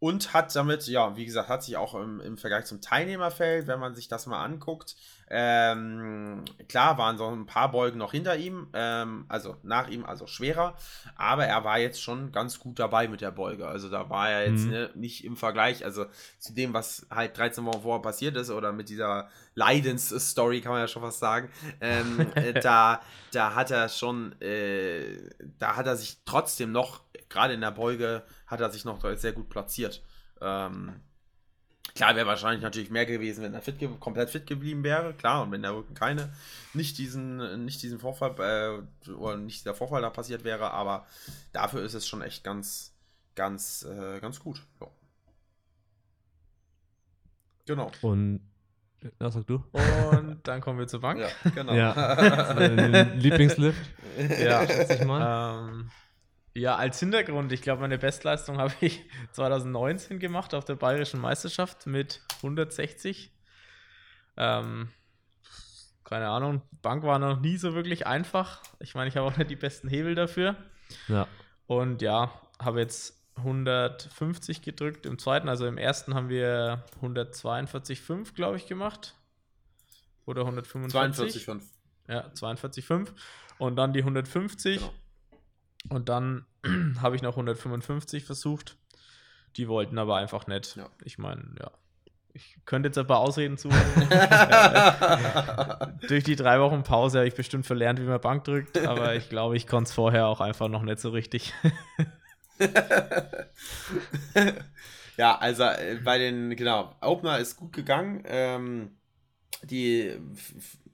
Und hat damit, ja, wie gesagt, hat sich auch im, im Vergleich zum Teilnehmerfeld, wenn man sich das mal anguckt, ähm, klar waren so ein paar Beugen noch hinter ihm, ähm, also nach ihm, also schwerer, aber er war jetzt schon ganz gut dabei mit der Beuge. Also da war er jetzt Mhm. ne, nicht im Vergleich, also zu dem, was halt 13 Wochen vorher passiert ist oder mit dieser Leidensstory, kann man ja schon fast sagen, ähm, äh, da, da hat er schon, äh, da hat er sich trotzdem noch, gerade in der Beuge, hat er sich noch sehr gut platziert. Ähm, Klar, wäre wahrscheinlich natürlich mehr gewesen, wenn er fit, ge- komplett fit geblieben wäre, klar, und wenn der Rücken keine, nicht diesen, nicht diesen Vorfall, äh, oder nicht dieser Vorfall da passiert wäre, aber dafür ist es schon echt ganz, ganz, äh, ganz gut. Ja. Genau. Und, ja, sag du. Und dann kommen wir zur Bank. Ja, genau. Ja. Lieblingslift, Ja. schätze ich mal. Ähm, ja, als Hintergrund, ich glaube, meine Bestleistung habe ich 2019 gemacht auf der Bayerischen Meisterschaft mit 160. Ähm, keine Ahnung, Bank war noch nie so wirklich einfach. Ich meine, ich habe auch nicht die besten Hebel dafür. Ja. Und ja, habe jetzt 150 gedrückt im zweiten. Also im ersten haben wir 142,5, glaube ich, gemacht. Oder 145. 42,5. Ja, 42,5. Und dann die 150. Genau. Und dann habe ich noch 155 versucht. Die wollten aber einfach nicht. Ja. Ich meine, ja. Ich könnte jetzt ein paar Ausreden suchen. Durch die drei Wochen Pause habe ich bestimmt verlernt, wie man Bank drückt. Aber ich glaube, ich konnte es vorher auch einfach noch nicht so richtig. ja, also äh, bei den, genau, Opener ist gut gegangen. Ähm, die,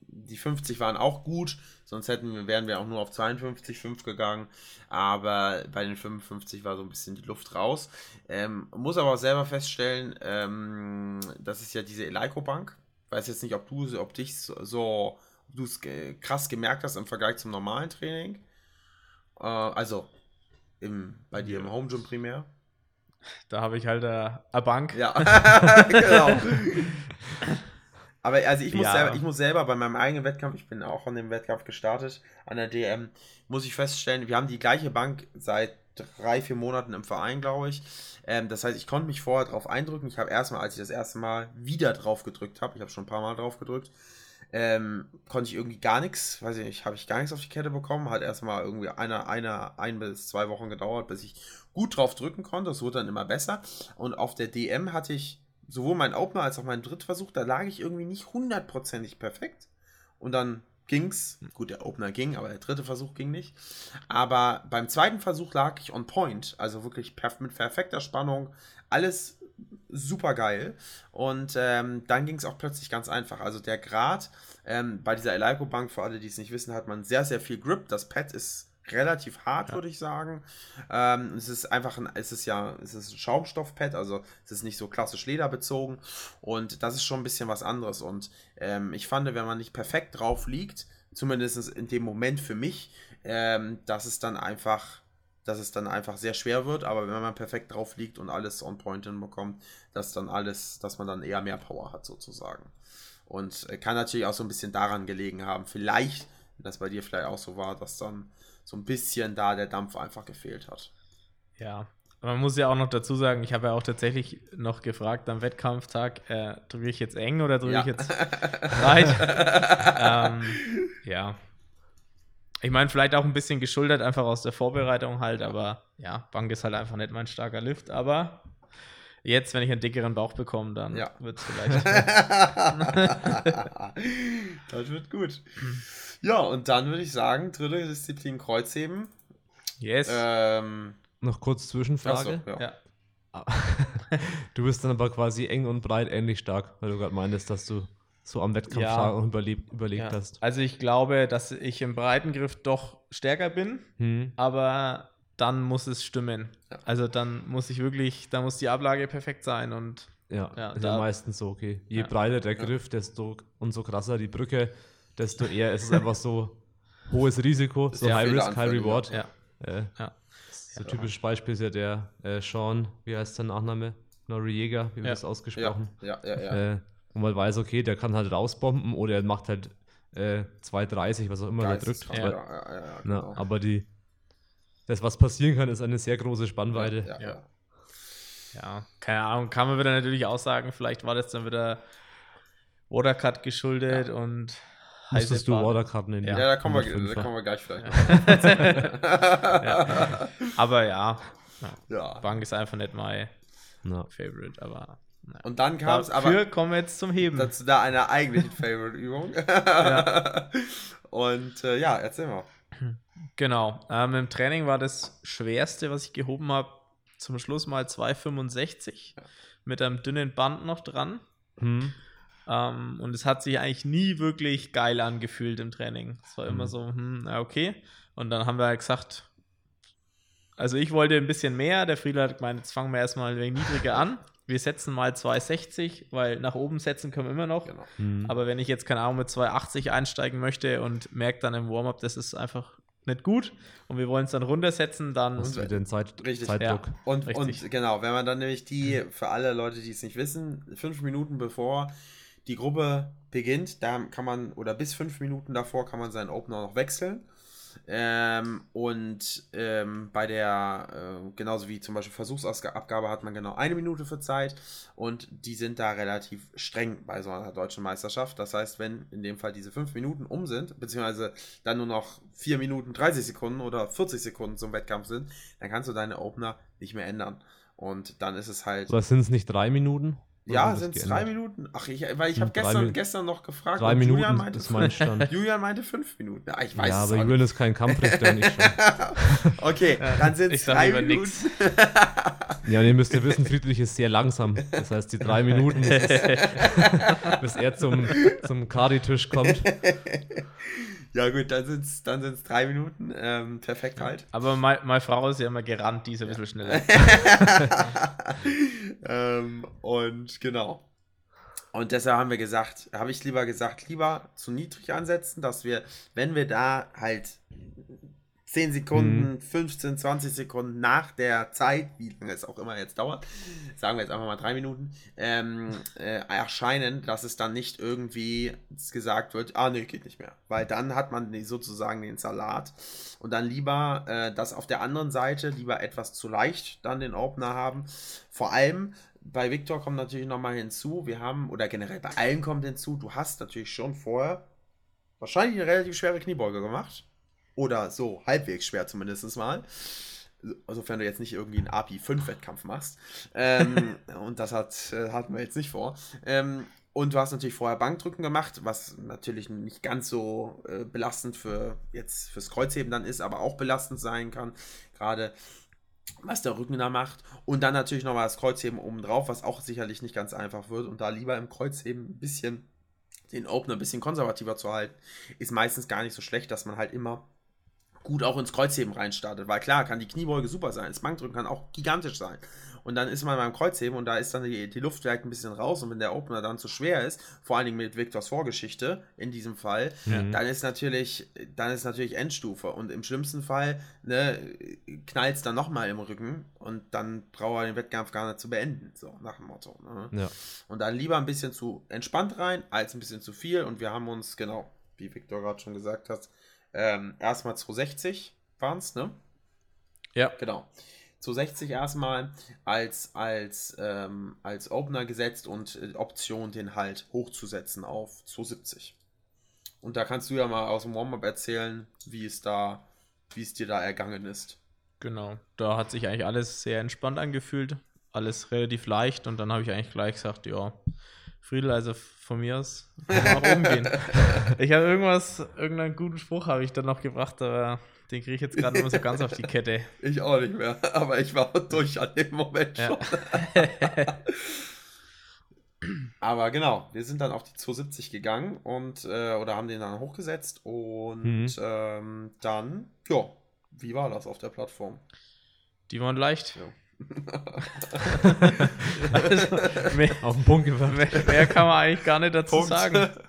die 50 waren auch gut, sonst hätten wir, wären wir auch nur auf 52,5 gegangen. Aber bei den 55 war so ein bisschen die Luft raus. Ähm, muss aber auch selber feststellen, ähm, das ist ja diese Eleiko-Bank. Weiß jetzt nicht, ob du, ob dich so, du es krass gemerkt hast im Vergleich zum normalen Training. Äh, also im, bei dir im Home Gym primär. Da habe ich halt äh, eine Bank. Ja, genau. Aber also ich muss, Ja. selber, ich muss selber bei meinem eigenen Wettkampf, ich bin auch an dem Wettkampf gestartet, an der DM, muss ich feststellen, wir haben die gleiche Bank seit drei, vier Monaten im Verein, glaube ich. Ähm, das heißt, ich konnte mich vorher drauf eindrücken. Ich habe erstmal, als ich das erste Mal wieder drauf gedrückt habe, ich habe schon ein paar Mal drauf gedrückt, ähm, konnte ich irgendwie gar nichts, weiß ich nicht, habe ich gar nichts auf die Kette bekommen. Hat erstmal irgendwie eine, eine, ein bis zwei Wochen gedauert, bis ich gut drauf drücken konnte. Das wurde dann immer besser. Und auf der DM hatte ich sowohl meinen Opener als auch meinen Drittversuch, da lag ich irgendwie nicht hundertprozentig perfekt. Und dann ging's. Gut, der Opener ging, aber der dritte Versuch ging nicht. Aber beim zweiten Versuch lag ich on point. Also wirklich mit perfekter Spannung. Alles super geil. Und ähm, dann ging es auch plötzlich ganz einfach. Also der Grad ähm, bei dieser Eleiko Bank, für alle, die es nicht wissen, hat man sehr, sehr viel Grip. Das Pad ist relativ hart, würde ich sagen. Ähm, es ist einfach ein, es ist ja, es ist ein Schaumstoffpad, also es ist nicht so klassisch lederbezogen und das ist schon ein bisschen was anderes. Und ähm, ich fand, wenn man nicht perfekt drauf liegt, zumindest in dem Moment für mich, ähm, dass es dann einfach, dass es dann einfach sehr schwer wird, aber wenn man perfekt drauf liegt und alles on point hinbekommt, dass dann alles, dass man dann eher mehr Power hat sozusagen. Und äh, kann natürlich auch so ein bisschen daran gelegen haben, vielleicht, wenn das bei dir vielleicht auch so war, dass dann so ein bisschen da der Dampf einfach gefehlt hat. Ja. Man muss ja auch noch dazu sagen, ich habe ja auch tatsächlich noch gefragt am Wettkampftag, äh, drücke ich jetzt eng oder drücke Ja. ich jetzt breit? ähm, ja. Ich meine, vielleicht auch ein bisschen geschuldet, einfach aus der Vorbereitung halt, aber ja, Bank ist halt einfach nicht mein starker Lift, aber jetzt, wenn ich einen dickeren Bauch bekomme, dann Ja. wird es vielleicht. das wird gut. Ja, und dann würde ich sagen, dritte Disziplin Kreuzheben. yes. Ähm, Noch kurz Zwischenfrage. achso, ja. ja. Du bist dann aber quasi eng und breit ähnlich stark, weil du gerade meintest, dass du so am Wettkampf Ja. überlebt, überlegt ja. hast. Also ich glaube, dass ich im Breitengriff doch stärker bin. Hm. aber dann muss es stimmen. Ja. Also dann muss ich wirklich, da muss die Ablage perfekt sein und Ja, Ja, ist da- ja meistens so, okay. Je Ja. breiter der Griff, desto und so krasser die Brücke, desto eher ist es einfach so hohes Risiko, so Ja, High Risk, High. Reward. ja, Äh, ja. so typisches Beispiel ist ja der äh, Sean, wie heißt sein Nachname? Noriega, wie wird Ja. das ausgesprochen? ja, ja, ja. Äh, wo man weiß, okay, der kann halt rausbomben oder er macht halt äh, 2,30, was auch immer er drückt. Geisteskrank, Aber, ja, ja, ja, ja, na, genau. aber die, das, was passieren kann, ist eine sehr große Spannweite. Ja, ja, Ja. ja. ja, keine Ahnung, kann man wieder natürlich auch sagen, vielleicht war das dann wieder Watercut geschuldet und Musstest du. Waterkarten in die Ja, da kommen, wir, 105er. da kommen wir gleich vielleicht Aber ja. Ja. Bank ist einfach nicht mein Na. Favorite, aber naja. Und dann kam es Dafür aber kommen wir jetzt zum Heben. dazu da einer eigentlichen Favorite-Übung. Und äh, ja, erzähl mal. Genau. Ähm, Im Training war das Schwerste, was ich gehoben habe, zum Schluss mal 2,65 mit einem dünnen Band noch dran. Hm. Ähm, und es hat sich eigentlich nie wirklich geil angefühlt im Training. Es war immer Mhm. so, hm, na okay. Und dann haben wir halt gesagt, also ich wollte ein bisschen mehr. Der Friedel hat gemeint, jetzt fangen wir erstmal ein wenig niedriger an. Wir setzen mal 260, weil nach oben setzen können wir immer noch. Genau. Hm. Aber wenn ich jetzt, keine Ahnung, mit 280 einsteigen möchte und merke dann im Warm-up, das ist einfach nicht gut und wir wollen es dann runtersetzen, dann du wieder den Zeit Richtig. Zeitdruck. Ja. Und, Richtig. und genau, wenn man dann nämlich die, für alle Leute, die es nicht wissen, fünf Minuten bevor die Gruppe beginnt, da kann man, oder bis fünf Minuten davor kann man seinen Opener noch wechseln. Ähm, und ähm, bei der, äh, genauso wie zum Beispiel Versuchsabgabe, hat man genau eine Minute für Zeit und die sind da relativ streng bei so einer deutschen Meisterschaft. Das heißt, wenn in dem Fall diese fünf Minuten um sind, beziehungsweise dann nur noch vier Minuten 30 Sekunden oder 40 Sekunden zum Wettkampf sind, dann kannst du deine Opener nicht mehr ändern. Und dann ist es halt. Aber sind es nicht drei Minuten? Ja, sind es drei Minuten? Ach, ich, weil ich habe Hm, drei gestern, Minuten. gestern noch gefragt. Drei Minuten Julian meinte, ist mein Stand. Julian meinte fünf Minuten. Ja, ich weiß ja, es aber Julian nicht. ist kein Kampfrichter und ich schon. Okay, dann sind es drei Minuten. nix. Ja, und ihr müsst ja wissen, Friedrich ist sehr langsam. Das heißt, die drei Minuten, bis er zum, zum Kari-Tisch kommt. Ja gut, dann sind es dann sind's drei Minuten. Ähm, perfekt halt. Aber meine, meine Frau ist ja immer gerannt, die ist ein bisschen schneller. ähm, und genau. Und deshalb haben wir gesagt, habe ich lieber gesagt, lieber zu niedrig ansetzen, dass wir, wenn wir da halt 10 Sekunden, 15, 20 Sekunden nach der Zeit, wie lange es auch immer jetzt dauert, sagen wir jetzt einfach mal drei Minuten, ähm, äh, erscheinen, dass es dann nicht irgendwie gesagt wird, ah nee, geht nicht mehr. Weil dann hat man sozusagen den Salat. Und dann lieber äh, das auf der anderen Seite, lieber etwas zu leicht dann den Opener haben. Vor allem bei Victor kommt natürlich nochmal hinzu, wir haben, oder generell bei allen kommt hinzu, du hast natürlich schon vorher wahrscheinlich eine relativ schwere Kniebeuge gemacht. Oder so halbwegs schwer zumindest mal. Sofern du jetzt nicht irgendwie einen API 5 Wettkampf machst. Ähm, und das hat, äh, hatten wir jetzt nicht vor. Ähm, und du hast natürlich vorher Bankdrücken gemacht, was natürlich nicht ganz so äh, belastend für jetzt fürs Kreuzheben dann ist, aber auch belastend sein kann. Gerade was der Rücken da macht. Und dann natürlich nochmal das Kreuzheben oben drauf, was auch sicherlich nicht ganz einfach wird. Und da lieber im Kreuzheben ein bisschen den Opener ein bisschen konservativer zu halten, ist meistens gar nicht so schlecht, dass man halt immer gut auch ins Kreuzheben reinstartet. Weil klar, kann die Kniebeuge super sein, das Bankdrücken kann auch gigantisch sein. Und dann ist man beim Kreuzheben und da ist dann die, die Luft vielleicht ein bisschen raus und wenn der Opener dann zu schwer ist, vor allen Dingen mit Victors Vorgeschichte in diesem Fall, Mhm. dann ist natürlich, dann ist natürlich Endstufe und im schlimmsten Fall ne, knallt es dann nochmal im Rücken und dann braucht er den Wettkampf gar nicht zu beenden, so nach dem Motto. Ne? Ja. Und dann lieber ein bisschen zu entspannt rein, als ein bisschen zu viel. Und wir haben uns, genau, wie Victor gerade schon gesagt hat, ähm, erstmal 260 waren es, ne? Ja. Genau. 260 erstmal als, als, ähm, als Opener gesetzt und äh, Option, den halt hochzusetzen auf 270. Und da kannst du ja mal aus dem Warm-Up erzählen, wie es da, wie es dir da ergangen ist. Genau. Da hat sich eigentlich alles sehr entspannt angefühlt. Alles relativ leicht und dann habe ich eigentlich gleich gesagt, ja, Friedel, also von mir aus kann man nach oben gehen. Ich habe irgendwas, irgendeinen guten Spruch habe ich dann noch gebracht, aber den kriege ich jetzt gerade immer so ganz auf die Kette. Ich auch nicht mehr, aber ich war durch an dem Moment Ja. schon. aber genau, wir sind dann auf die 270 gegangen und äh, oder haben den dann hochgesetzt und Mhm. ähm, dann, ja, wie war das auf der Plattform? Die waren leicht. Ja. Also, mehr, Auf den Punkt gebracht. mehr, mehr kann man eigentlich gar nicht dazu Punkt. sagen.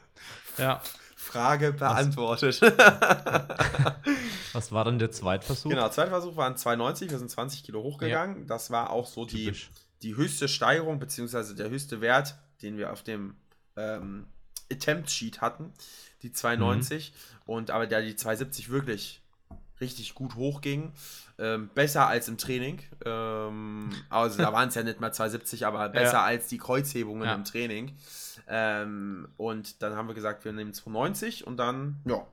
Ja. Frage beantwortet. Was war dann der Zweitversuch? genau, zweiter Versuch waren 290, wir sind 20 Kilo hochgegangen. Das war auch so die, Typisch. die höchste Steigerung, beziehungsweise der höchste Wert, den wir auf dem ähm, Attempt Sheet hatten, die 290. Und aber da die 270 wirklich richtig gut hochging, ähm, besser als im Training. Ähm, also da waren es ja nicht mal 270, aber besser Ja. als die Kreuzhebungen Ja. im Training. Ähm, und dann haben wir gesagt, wir nehmen 290 und dann, ja.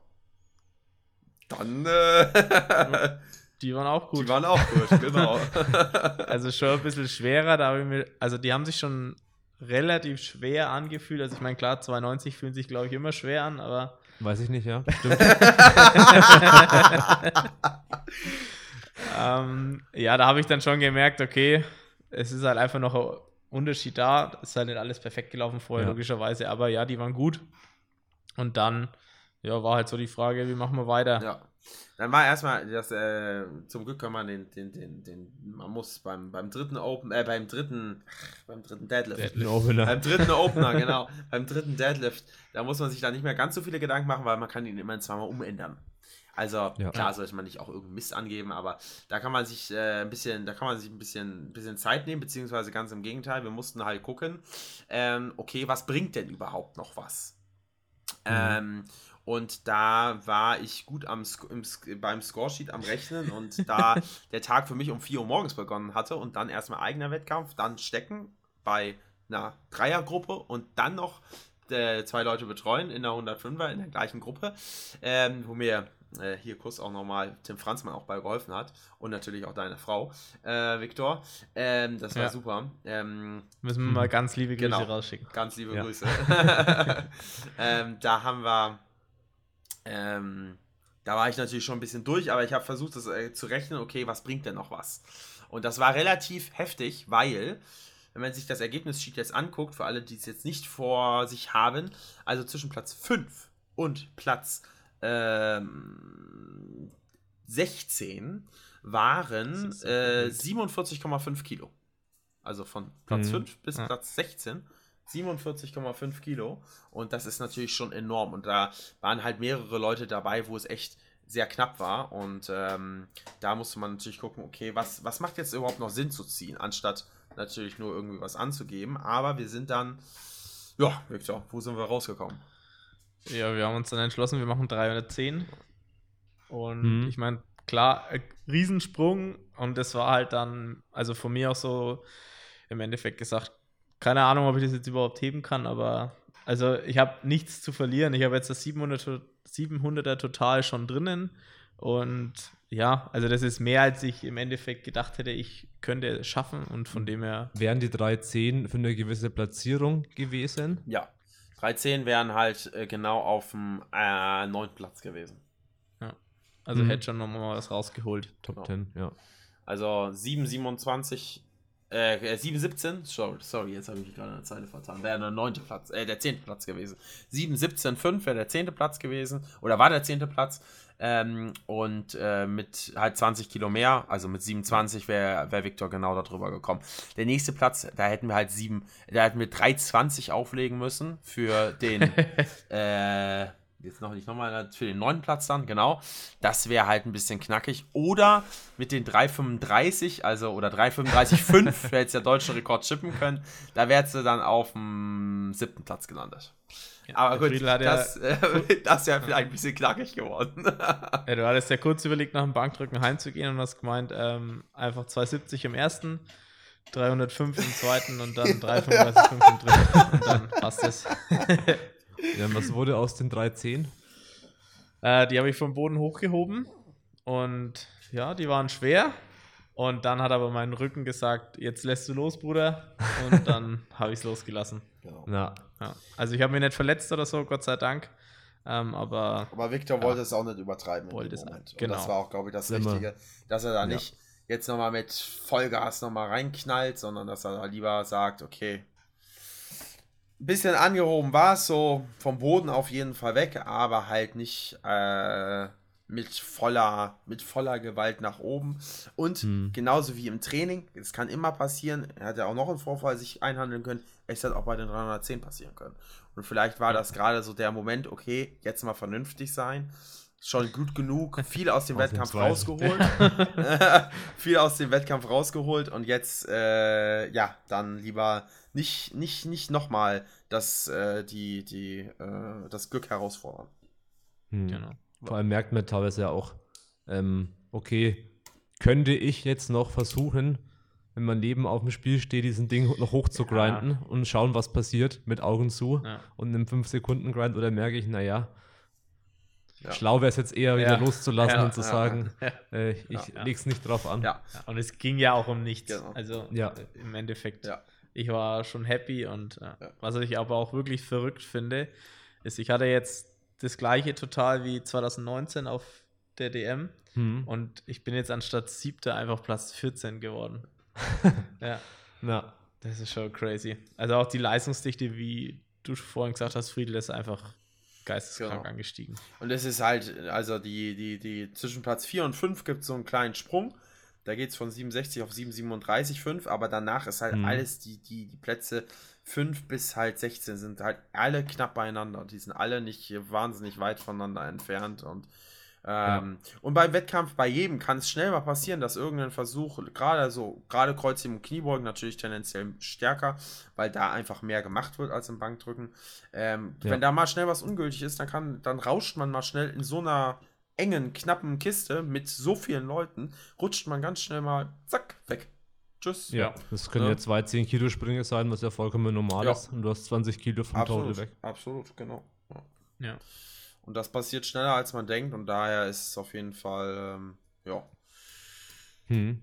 Dann, äh, Die waren auch gut. die waren auch gut, genau. Also schon ein bisschen schwerer, da habe ich mir, also die haben sich schon relativ schwer angefühlt. Also ich meine, klar, 92 fühlen sich, glaube ich, immer schwer an, aber Weiß ich nicht, ja. Stimmt. ähm, ja, da habe ich dann schon gemerkt, okay, es ist halt einfach noch ein Unterschied da. Ist halt nicht alles perfekt gelaufen vorher, Ja. logischerweise, aber ja, die waren gut. Und dann, ja, war halt so die Frage, wie machen wir weiter? Ja. Dann war erstmal, das, äh, zum Glück kann man den, den, den, den, man muss beim, beim dritten Open, äh, beim dritten, beim dritten Deadlift, Deadlift. Opener. beim dritten Opener, genau, beim dritten Deadlift, da muss man sich dann nicht mehr ganz so viele Gedanken machen, weil man kann ihn immer zweimal umändern. Also Ja. klar sollte man nicht auch irgendeinen Mist angeben, aber da kann man sich äh, ein bisschen, da kann man sich ein bisschen, ein bisschen Zeit nehmen, beziehungsweise ganz im Gegenteil, wir mussten halt gucken, ähm, okay, was bringt denn überhaupt noch was? Ähm, und da war ich gut am, im, beim Scoresheet am Rechnen und da der Tag für mich um 4 Uhr morgens begonnen hatte und dann erstmal eigener Wettkampf, dann Stecken bei einer Dreiergruppe und dann noch äh, zwei Leute betreuen in der 105er in der gleichen Gruppe, ähm, wo mir äh, hier Kuss auch nochmal Tim Franzmann auch bei geholfen hat und natürlich auch deine Frau, äh, Viktor. Ähm, das war Ja. super. Ähm, Müssen wir mal ganz liebe Grüße Genau. rausschicken. Ganz liebe Ja. Grüße. ähm, da haben wir, ähm, da war ich natürlich schon ein bisschen durch, aber ich habe versucht, das äh, zu rechnen, okay, was bringt denn noch was? Und das war relativ heftig, weil, wenn man sich das Ergebnissheet jetzt anguckt, für alle, die es jetzt nicht vor sich haben, also zwischen Platz 5 und Platz ähm, 16 waren äh, verrückt. 47,5 Kilo. Also von Platz Mhm. 5 bis Ja. Platz 16. 47,5 Kilo. Und das ist natürlich schon enorm. Und da waren halt mehrere Leute dabei, wo es echt sehr knapp war. Und ähm, da musste man natürlich gucken, okay, was, was macht jetzt überhaupt noch Sinn zu ziehen, anstatt natürlich nur irgendwie was anzugeben. Aber wir sind dann, ja, Victor, wo sind wir rausgekommen? Ja, wir haben uns dann entschlossen, wir machen 310. Und Mhm. ich meine, klar, äh, Riesensprung. Und das war halt dann, also von mir auch so im Endeffekt gesagt, keine Ahnung, ob ich das jetzt überhaupt heben kann, aber also ich habe nichts zu verlieren. Ich habe jetzt das 700, to- 700er total schon drinnen. Und ja, also das ist mehr, als ich im Endeffekt gedacht hätte, ich könnte es schaffen. Und von dem her, Wären die 3.10 für eine gewisse Platzierung gewesen? Ja, 13 wären halt äh, genau auf dem äh, neunten Platz gewesen. also Mhm. hätte schon nochmal was rausgeholt. Top Genau. 10, ja. Also 7,27, äh, äh, 7,17, sorry, sorry, jetzt habe ich mich gerade eine Zeile vertan, wäre der neunte Platz, äh, der zehnte Platz gewesen. 7,17,5 wäre der zehnte Platz gewesen, oder war der zehnte Platz. Ähm, und äh, mit halt 20 Kilo mehr, also mit 27 wäre wär Victor genau darüber gekommen. Der nächste Platz, da hätten wir halt 7, da hätten wir 3,20 auflegen müssen für den, äh, jetzt noch nicht nochmal, für den neunten Platz dann, genau. Das wäre halt ein bisschen knackig. Oder mit den 3,35, also oder 3,35,5, wer jetzt der deutsche Rekord chippen können, da wärst du dann auf dem siebten Platz gelandet. Aber der gut, hat ja- das, äh, das wäre vielleicht ein bisschen knackig geworden. Ja, du hattest ja kurz überlegt, nach dem Bankdrücken heimzugehen und hast gemeint, ähm, einfach 270 im ersten, 305 im zweiten und dann 335 im dritten. Und dann passt es. Ja. Was wurde aus den 3.10? Äh, die habe ich vom Boden hochgehoben und ja, die waren schwer. Und dann hat aber mein Rücken gesagt, jetzt lässt du los, Bruder. Und dann habe ich es losgelassen. Na, Ja. Also ich habe mich nicht verletzt oder so, Gott sei Dank. Ähm, aber Aber Victor wollte es auch nicht übertreiben. Wollte es. Und genau. das war auch, glaube ich, das Immer. Richtige, dass er da nicht jetzt nochmal mit Vollgas nochmal reinknallt, sondern dass er da lieber sagt, okay, ein bisschen angehoben war es so, vom Boden auf jeden Fall weg, aber halt nicht äh, mit, voller, mit voller Gewalt nach oben. Und Hm. genauso wie im Training, es kann immer passieren, er hat ja auch noch einen Vorfall sich einhandeln können, es hätte auch bei den 310 passieren können. Und vielleicht war das gerade so der Moment, okay, jetzt mal vernünftig sein. Schon gut genug, viel aus dem Wettkampf rausgeholt. viel aus dem Wettkampf rausgeholt und jetzt, äh, ja, dann lieber nicht, nicht, nicht nochmal das, äh, die, die, äh, das Glück herausfordern. hm. genau. Vor allem merkt man teilweise ja auch, ähm, okay, könnte ich jetzt noch versuchen, wenn mein Leben auf dem Spiel steht, diesen Ding noch hoch zu grinden und schauen, was passiert mit Augen zu Ja. und einem 5-Sekunden-Grind oder merke ich, naja, Ja. schlau wäre es jetzt eher wieder Ja. loszulassen Ja, und zu ja, sagen, ja. äh, ich Ja. leg's nicht drauf an. Ja, Ja, und es ging ja auch um nichts. Genau. Also Ja. äh, im Endeffekt. Ja. Ich war schon happy und äh, Ja. was ich aber auch wirklich verrückt finde, ist, ich hatte jetzt das gleiche total wie 2019 auf der DM Hm. und ich bin jetzt anstatt siebter einfach Platz 14 geworden. ja. Na, Das ist schon crazy. Also auch die Leistungsdichte, wie du vorhin gesagt hast, Friedel, ist einfach geisteskrank Genau. angestiegen. Und es ist halt, also die, die, die zwischen Platz 4 und 5 gibt es so einen kleinen Sprung. Da geht es von 67 auf 737,5, aber danach ist halt Mhm. alles, die, die, die Plätze 5 bis halt 16 sind halt alle knapp beieinander. Die sind alle nicht wahnsinnig weit voneinander entfernt. Und, ähm, und beim Wettkampf bei jedem kann es schnell mal passieren, dass irgendein Versuch, gerade so, gerade Kreuzheben und Kniebeugen natürlich tendenziell stärker, weil da einfach mehr gemacht wird als im Bankdrücken. Ähm, Ja. Wenn da mal schnell was ungültig ist, dann kann, dann rauscht man mal schnell in so einer engen, knappen Kiste mit so vielen Leuten, rutscht man ganz schnell mal, zack, weg. Tschüss. Ja, das können Ja. ja zwei 10 Kilo Sprünge sein, was ja vollkommen normal Ja. ist. Und du hast 20 Kilo vom absolut, weg. absolut, genau. Ja. Und das passiert schneller, als man denkt. Und daher ist es auf jeden Fall, ähm, ja, Hm.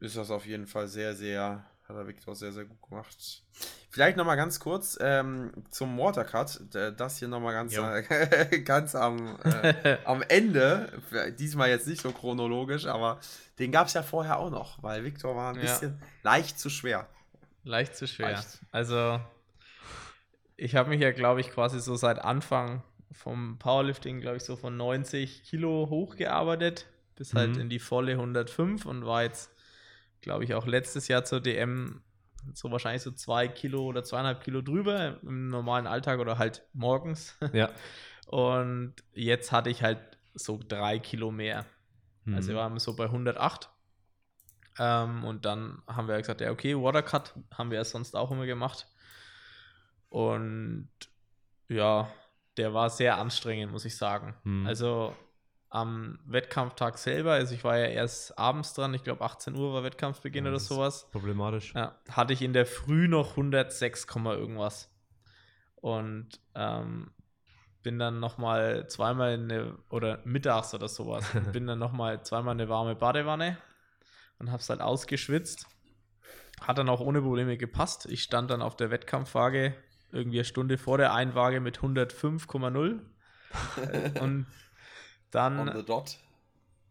ist das auf jeden Fall sehr, sehr, hat der Victor sehr, sehr gut gemacht. Vielleicht nochmal ganz kurz ähm, zum Watercut. Das hier nochmal ganz, äh, ganz am, äh, am Ende. Diesmal jetzt nicht so chronologisch, aber den gab es ja vorher auch noch, weil Victor war ein Ja. bisschen leicht zu schwer. Leicht zu schwer. Leicht. Also, ich habe mich ja, glaube ich, quasi so seit Anfang vom Powerlifting, glaube ich, so von 90 Kilo hochgearbeitet, bis halt Mhm. in die volle 105 und war jetzt, glaube ich, auch letztes Jahr zur DM so wahrscheinlich so zwei Kilo oder zweieinhalb Kilo drüber im normalen Alltag oder halt morgens. Ja. Und jetzt hatte ich halt so drei Kilo mehr. Hm. Also wir waren so bei 108. Ähm, und dann haben wir gesagt, ja, okay, Watercut haben wir ja sonst auch immer gemacht. Und ja, der war sehr anstrengend, muss ich sagen. Hm. Also am Wettkampftag selber, also ich war ja erst abends dran, ich glaube 18 Uhr war Wettkampfbeginn Ja, oder sowas. Problematisch. Ja, hatte ich in der Früh noch 106, Komma irgendwas. Und ähm, bin dann nochmal zweimal in eine, oder mittags oder sowas, bin dann nochmal zweimal in eine warme Badewanne und hab's halt ausgeschwitzt. Hat dann auch ohne Probleme gepasst. Ich stand dann auf der Wettkampfwaage irgendwie eine Stunde vor der Einwaage mit 105,0. Äh, und dann On the dot.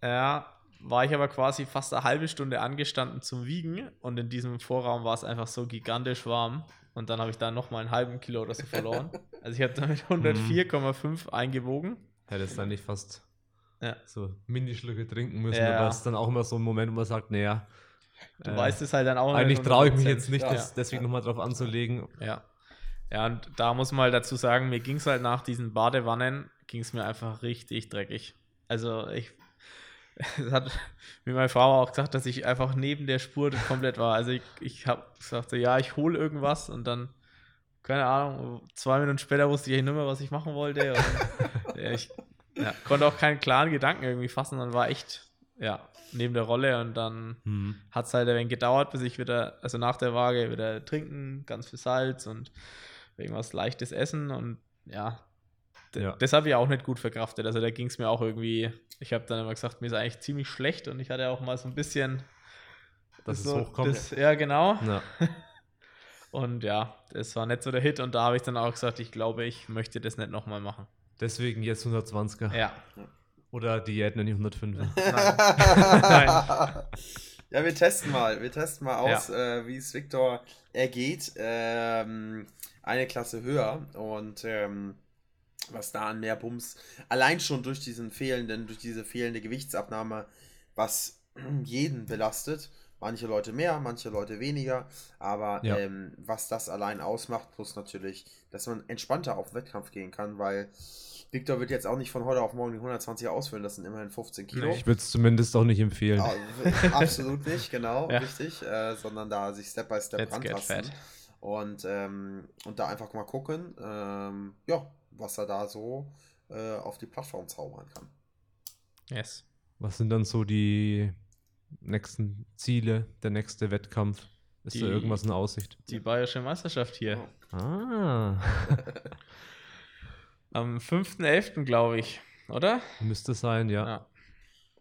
ja, war ich aber quasi fast eine halbe Stunde angestanden zum Wiegen und in diesem Vorraum war es einfach so gigantisch warm und dann habe ich da nochmal einen halben Kilo oder so verloren. Also ich habe damit 104,5 eingewogen. Hättest dann nicht fast Ja. so Minischlücke trinken müssen, Ja. aber es ist dann auch immer so ein Moment, wo man sagt, naja, Du äh, weißt es halt dann auch eigentlich nicht traue ich mich 100%. jetzt nicht, Ja. das deswegen nochmal drauf anzulegen. Ja. Ja, und da muss man halt dazu sagen, mir ging es halt nach diesen Badewannen, ging es mir einfach richtig dreckig. Also ich, es hat mir meine Frau auch gesagt, dass ich einfach neben der Spur komplett war. Also ich, ich habe gesagt, so, ja, ich hole irgendwas und dann, keine Ahnung, zwei Minuten später wusste ich nicht mehr, was ich machen wollte. Und, ja, ich ja, konnte auch keinen klaren Gedanken irgendwie fassen, dann war echt, ja, neben der Rolle und dann Hm. hat es halt ein wenig gedauert, bis ich wieder, also nach der Waage, wieder trinken, ganz viel Salz und irgendwas leichtes essen und ja, Ja. das habe ich auch nicht gut verkraftet. Also da ging es mir auch irgendwie, ich habe dann immer gesagt, mir ist eigentlich ziemlich schlecht und ich hatte auch mal so ein bisschen. Dass es so, hochkommt. Das, ja, genau. Ja. Und ja, das war nicht so der Hit und da habe ich dann auch gesagt, ich glaube, ich möchte das nicht nochmal machen. Deswegen jetzt 120er. Ja. Oder Diät nenne ich 105er. Nein. Ja, wir testen mal. Wir testen mal aus, äh, wie es Victor ergeht. Ähm, eine Klasse höher und ähm, was da an mehr Bums allein schon durch diesen fehlenden, durch diese fehlende Gewichtsabnahme, was jeden belastet. Manche Leute mehr, manche Leute weniger, aber Ja. ähm, was das allein ausmacht, plus natürlich, dass man entspannter auf den Wettkampf gehen kann, weil Victor wird jetzt auch nicht von heute auf morgen die 120 ausfüllen, das sind immerhin 15 Kilo. Ich würde es zumindest auch nicht empfehlen. Ah, absolut nicht, genau, Ja. richtig, äh, sondern da sich Step by Step Let's rantasten. Und, ähm, und da einfach mal gucken, ähm, ja, was er da so äh, auf die Plattform zaubern kann. Yes. Was sind dann so die nächsten Ziele, der nächste Wettkampf? Ist Die- da irgendwas in Aussicht? Die Bayerische Meisterschaft hier. Ah, Am 5.11. glaube ich, oder? müsste sein, ja. Ja.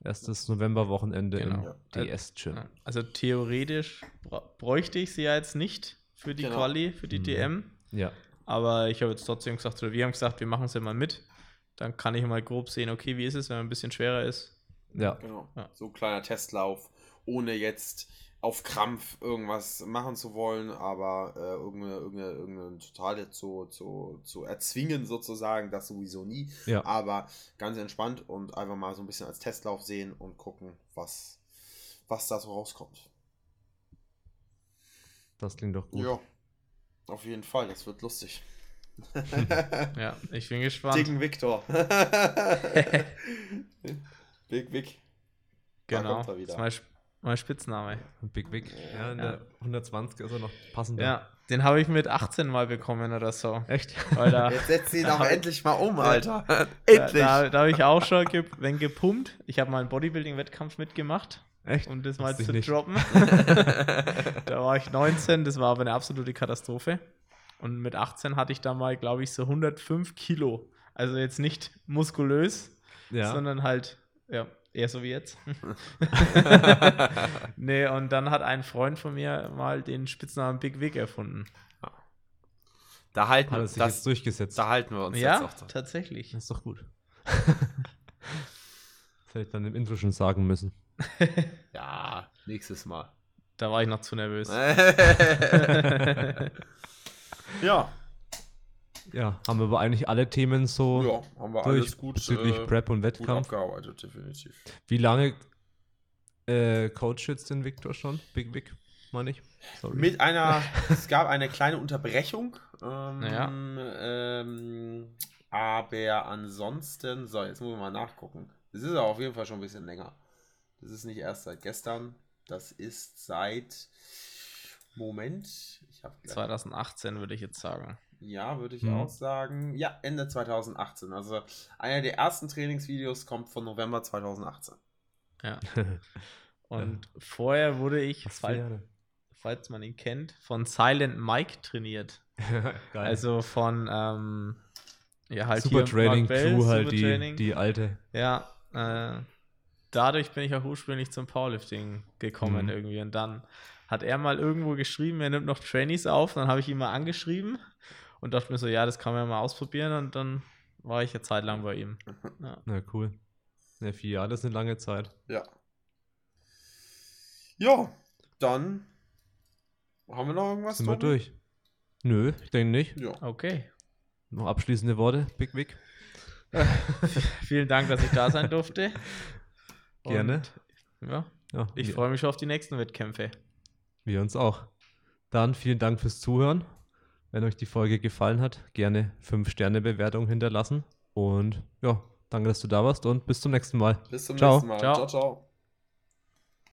Erstes Novemberwochenende Genau. im DS-Gym. Also theoretisch bräuchte ich sie ja jetzt nicht für die Genau. Quali, für die Mhm. DM. Ja. Aber ich habe jetzt trotzdem gesagt, oder wir haben gesagt, wir machen sie mal mit. Dann kann ich mal grob sehen, okay, wie ist es, wenn man ein bisschen schwerer ist. Ja. Genau. Ja. So ein kleiner Testlauf, ohne jetzt auf Krampf irgendwas machen zu wollen, aber äh, irgendeine, irgendeine, irgendeine totale zu, zu, zu erzwingen sozusagen, das sowieso nie. Ja. Aber ganz entspannt und einfach mal so ein bisschen als Testlauf sehen und gucken, was, was da so rauskommt. Das klingt doch gut. Ja, auf jeden Fall, das wird lustig. Ja, ich bin gespannt. Dicken Victor. Big Vic. Da genau. er wieder. ist mein, mein Spitzname. Big Big. Ja, in Ja. der 120 ist er noch passender. Ja, den habe ich mit 18 mal bekommen oder so. Echt? Da, Jetzt setzt ihn auch endlich mal um, Alter. da, endlich. da, da habe ich auch schon ge wenn gepumpt. Ich habe mal einen Bodybuilding-Wettkampf mitgemacht. Echt? um das mal ich zu nicht. droppen. da war ich 19, das war aber eine absolute Katastrophe. Und mit 18 hatte ich da mal, glaube ich, so 105 Kilo. Also jetzt nicht muskulös, Ja. sondern halt, ja, eher so wie jetzt. nee, und dann hat ein Freund von mir mal den Spitznamen Big Vic erfunden. Da halten, Hat wir, er sich das, jetzt durchgesetzt. da halten wir uns ja, jetzt auch dran. tatsächlich. Das ist doch gut. das hätte ich dann im Intro schon sagen müssen. Ja, nächstes Mal. Da war ich noch zu nervös. ja, Ja, haben wir aber eigentlich alle Themen so ja, haben wir durch alles gut, bezüglich äh, Prep und gut Wettkampf. abgearbeitet, definitiv. Wie lange äh, coacht jetzt den Victor schon? Big Vic, meine ich. Sorry. Mit einer, es gab eine kleine Unterbrechung. Ähm, Naja. ähm, aber ansonsten, so, jetzt muss ich mal nachgucken. Das ist aber auf jeden Fall schon ein bisschen länger. Das ist nicht erst seit gestern. Das ist seit. Moment. Ich habe 2018 würde ich jetzt sagen. Ja, würde ich Mhm. auch sagen. Ja, Ende 2018. Also einer der ersten Trainingsvideos kommt von November 2018. Ja. Und vorher wurde ich, fall, falls man ihn kennt, von Silent Mike trainiert. Geil. Also von ähm, ja, halt Super hier Training Bell, Crew halt die, Supertraining. die alte. Ja, äh, dadurch bin ich auch ursprünglich zum Powerlifting gekommen Mhm. irgendwie. Und dann hat er mal irgendwo geschrieben, er nimmt noch Trainees auf. Dann habe ich ihn mal angeschrieben und dachte mir so, ja, das kann man ja mal ausprobieren. Und dann war ich eine Zeit lang bei ihm. Ja. Na cool. Ja, vier Jahre, das ist eine lange Zeit. Ja. Ja, dann haben wir noch irgendwas? Sind wir Tobi? durch? Nö, ich denke nicht. Ja. Okay. Noch abschließende Worte, Big Vic. Vielen Dank, dass ich da sein durfte. Gerne. Und, ja, Ja, ich freue mich schon auf die nächsten Wettkämpfe. wir uns auch. Dann vielen Dank fürs Zuhören. Wenn euch die Folge gefallen hat, gerne 5-Sterne-Bewertung hinterlassen. Und ja, danke, dass du da warst und bis zum nächsten Mal. Bis zum Ciao. nächsten Mal. Ciao. ciao. ciao.